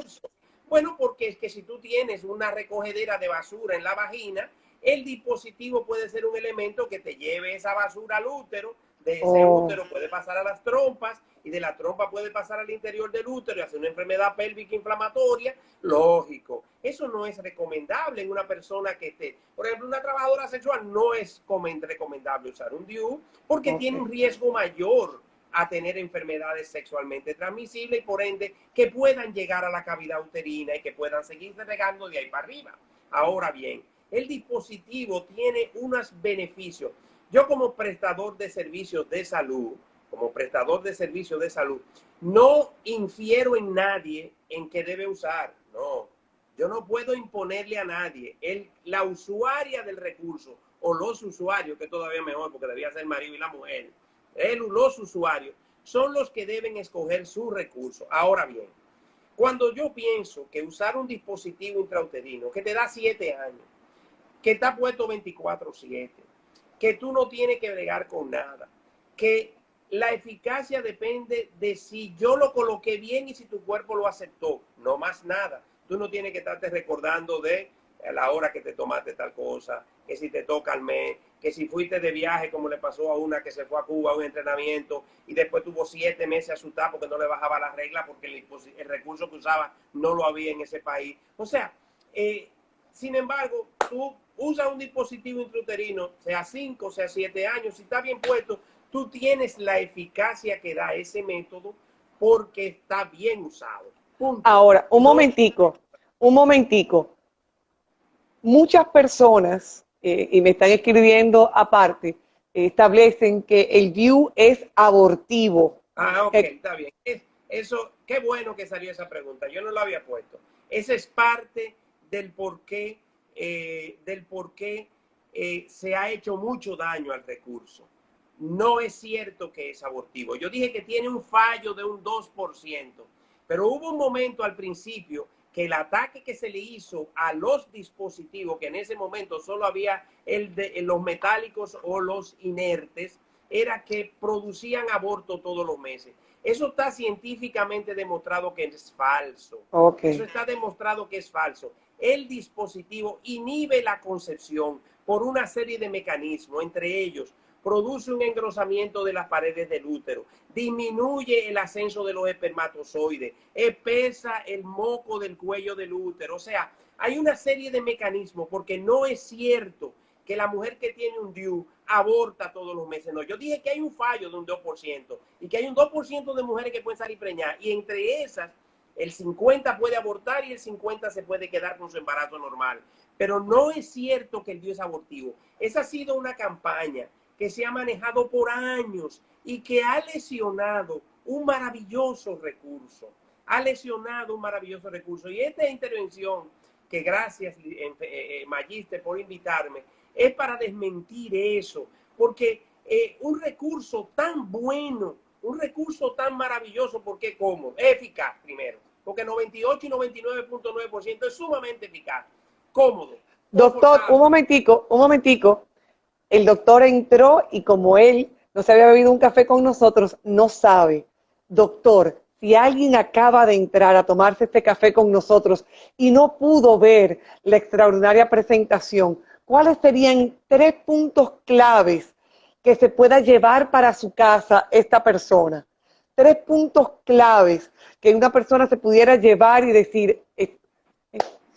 Bueno, porque es que si tú tienes una recogedera de basura en la vagina, el dispositivo puede ser un elemento que te lleve esa basura al útero, de ese oh. útero puede pasar a las trompas y de la trompa puede pasar al interior del útero y hacer una enfermedad pélvica inflamatoria, lógico. Eso no es recomendable en una persona que esté, por ejemplo, una trabajadora sexual no es recomendable usar un DIU porque tiene un riesgo mayor a tener enfermedades sexualmente transmisibles y por ende que puedan llegar a la cavidad uterina y que puedan seguir regando de ahí para arriba. Ahora bien, el dispositivo tiene unos beneficios. Yo como prestador de servicios de salud, como prestador de servicios de salud, no infiero en nadie en que debe usar. No, yo no puedo imponerle a nadie. El, la usuaria del recurso o los usuarios, que todavía mejor porque debía ser el marido y la mujer, él, los usuarios, son los que deben escoger su recurso. Ahora bien, cuando yo pienso que usar un dispositivo intrauterino que te da siete años, que está puesto 24/7, que tú no tienes que bregar con nada, que la eficacia depende de si yo lo coloqué bien y si tu cuerpo lo aceptó, no más nada. Tú no tienes que estarte recordando de la hora que te tomaste tal cosa, que si te toca al mes, que si fuiste de viaje, como le pasó a una que se fue a Cuba a un entrenamiento y después tuvo siete meses asustado porque no le bajaba la regla porque el, recurso que usaba no lo había en ese país. O sea, eh, sin embargo, tú usas un dispositivo intrauterino, sea cinco, sea siete años, si está bien puesto, tú tienes la eficacia que da ese método porque está bien usado. Ahora, un momentico, un momentico. Muchas personas eh, y me están escribiendo aparte, establecen que el view es abortivo. Ah, ok, eh, está bien. eso, qué bueno que salió esa pregunta. Yo no la había puesto. Esa es parte del por qué, eh, del por qué se ha hecho mucho daño al recurso. No es cierto que es abortivo. Yo dije que tiene un fallo de un 2%, pero hubo un momento al principio que el ataque que se le hizo a los dispositivos, que en ese momento solo había el de los metálicos o los inertes, era que producían aborto todos los meses. Eso está científicamente demostrado que es falso. Eso está demostrado que es falso. El dispositivo inhibe la concepción por una serie de mecanismos, entre ellos produce un engrosamiento de las paredes del útero, disminuye el ascenso de los espermatozoides, espesa el moco del cuello del útero. O sea, hay una serie de mecanismos porque no es cierto que la mujer que tiene un DIU aborta todos los meses. No, yo dije que hay un fallo de un 2% y que hay un 2% de mujeres que pueden salir preñadas y entre esas el 50 puede abortar y el 50 se puede quedar con su embarazo normal. Pero no es cierto que el DIU es abortivo. Esa ha sido una campaña que se ha manejado por años y que ha lesionado un maravilloso recurso. Ha lesionado un maravilloso recurso. Y esta intervención, que gracias, eh, eh, Magister, por invitarme, es para desmentir eso. Porque eh, un recurso tan bueno, un recurso tan maravilloso, porque cómo? Eficaz, primero. Porque 98 y 99.9% es sumamente eficaz. Cómodo. Doctor, un momentico, un momentico el doctor entró y como él no se había bebido un café con nosotros, no sabe. Doctor, si alguien acaba de entrar a tomarse este café con nosotros y no pudo ver la extraordinaria presentación, ¿cuáles serían tres puntos claves que se pueda llevar para su casa esta persona? Tres puntos claves que una persona se pudiera llevar y decir eh,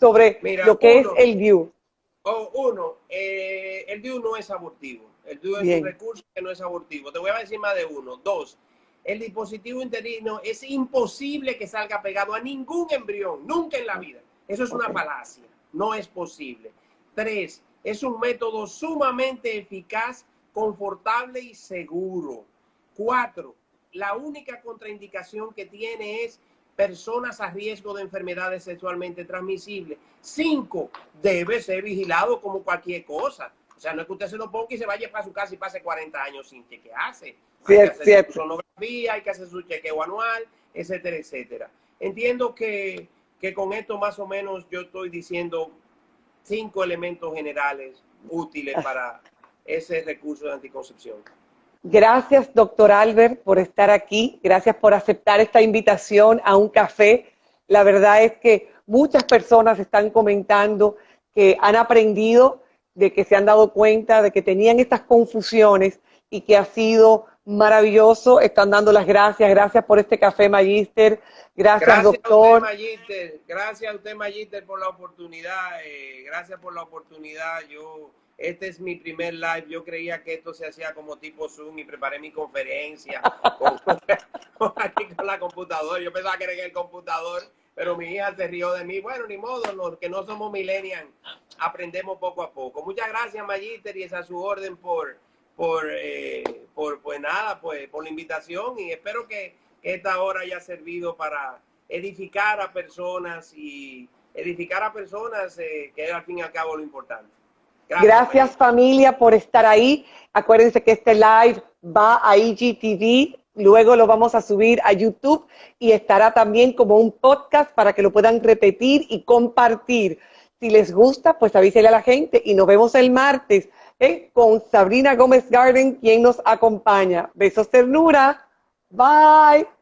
sobre lo que es el view. Oh, uno, eh, el DIU no es abortivo. El DIU es un recurso que no es abortivo. Te voy a decir más de uno. Dos, el dispositivo interino es imposible que salga pegado a ningún embrión, nunca en la vida. Eso es una falacia. No es posible. Tres, es un método sumamente eficaz, confortable y seguro. Cuatro, la única contraindicación que tiene es personas a riesgo de enfermedades sexualmente transmisibles. Cinco, debe ser vigilado como cualquier cosa. O sea, no es que usted se lo ponga y se vaya para su casa y pase 40 años sin chequearse. Hay que hacer su sonografía, hay que hacer su chequeo anual, etcétera, etcétera. Entiendo que, que con esto más o menos yo estoy diciendo cinco elementos generales útiles ah. para ese recurso de anticoncepción. Gracias, doctor Albert, por estar aquí. Gracias por aceptar esta invitación a un café. La verdad es que muchas personas están comentando que han aprendido, de que se han dado cuenta de que tenían estas confusiones y que ha sido maravilloso. Están dando las gracias. Gracias por este café, Magister. Gracias, doctor. Gracias a usted, Magister, por la oportunidad. Eh, gracias por la oportunidad. Yo este es mi primer live. Yo creía que esto se hacía como tipo Zoom y preparé mi conferencia con, aquí con la computadora. Yo pensaba que era en el computador, pero mi hija se rió de mí. Bueno, ni modo, los que no somos millennials, aprendemos poco a poco. Muchas gracias, Magister, y es a su orden por, por, eh, por, pues nada, pues por la invitación y espero que esta hora haya servido para edificar a personas y edificar a personas, eh, que es al fin y al cabo lo importante. Gracias, familia por estar ahí. Acuérdense que este live va a IGTV, luego lo vamos a subir a YouTube y estará también como un podcast para que lo puedan repetir y compartir. Si les gusta, pues avísele a la gente y nos vemos el martes ¿eh? con Sabrina Gómez Garden, quien nos acompaña. Besos, ternura. Bye.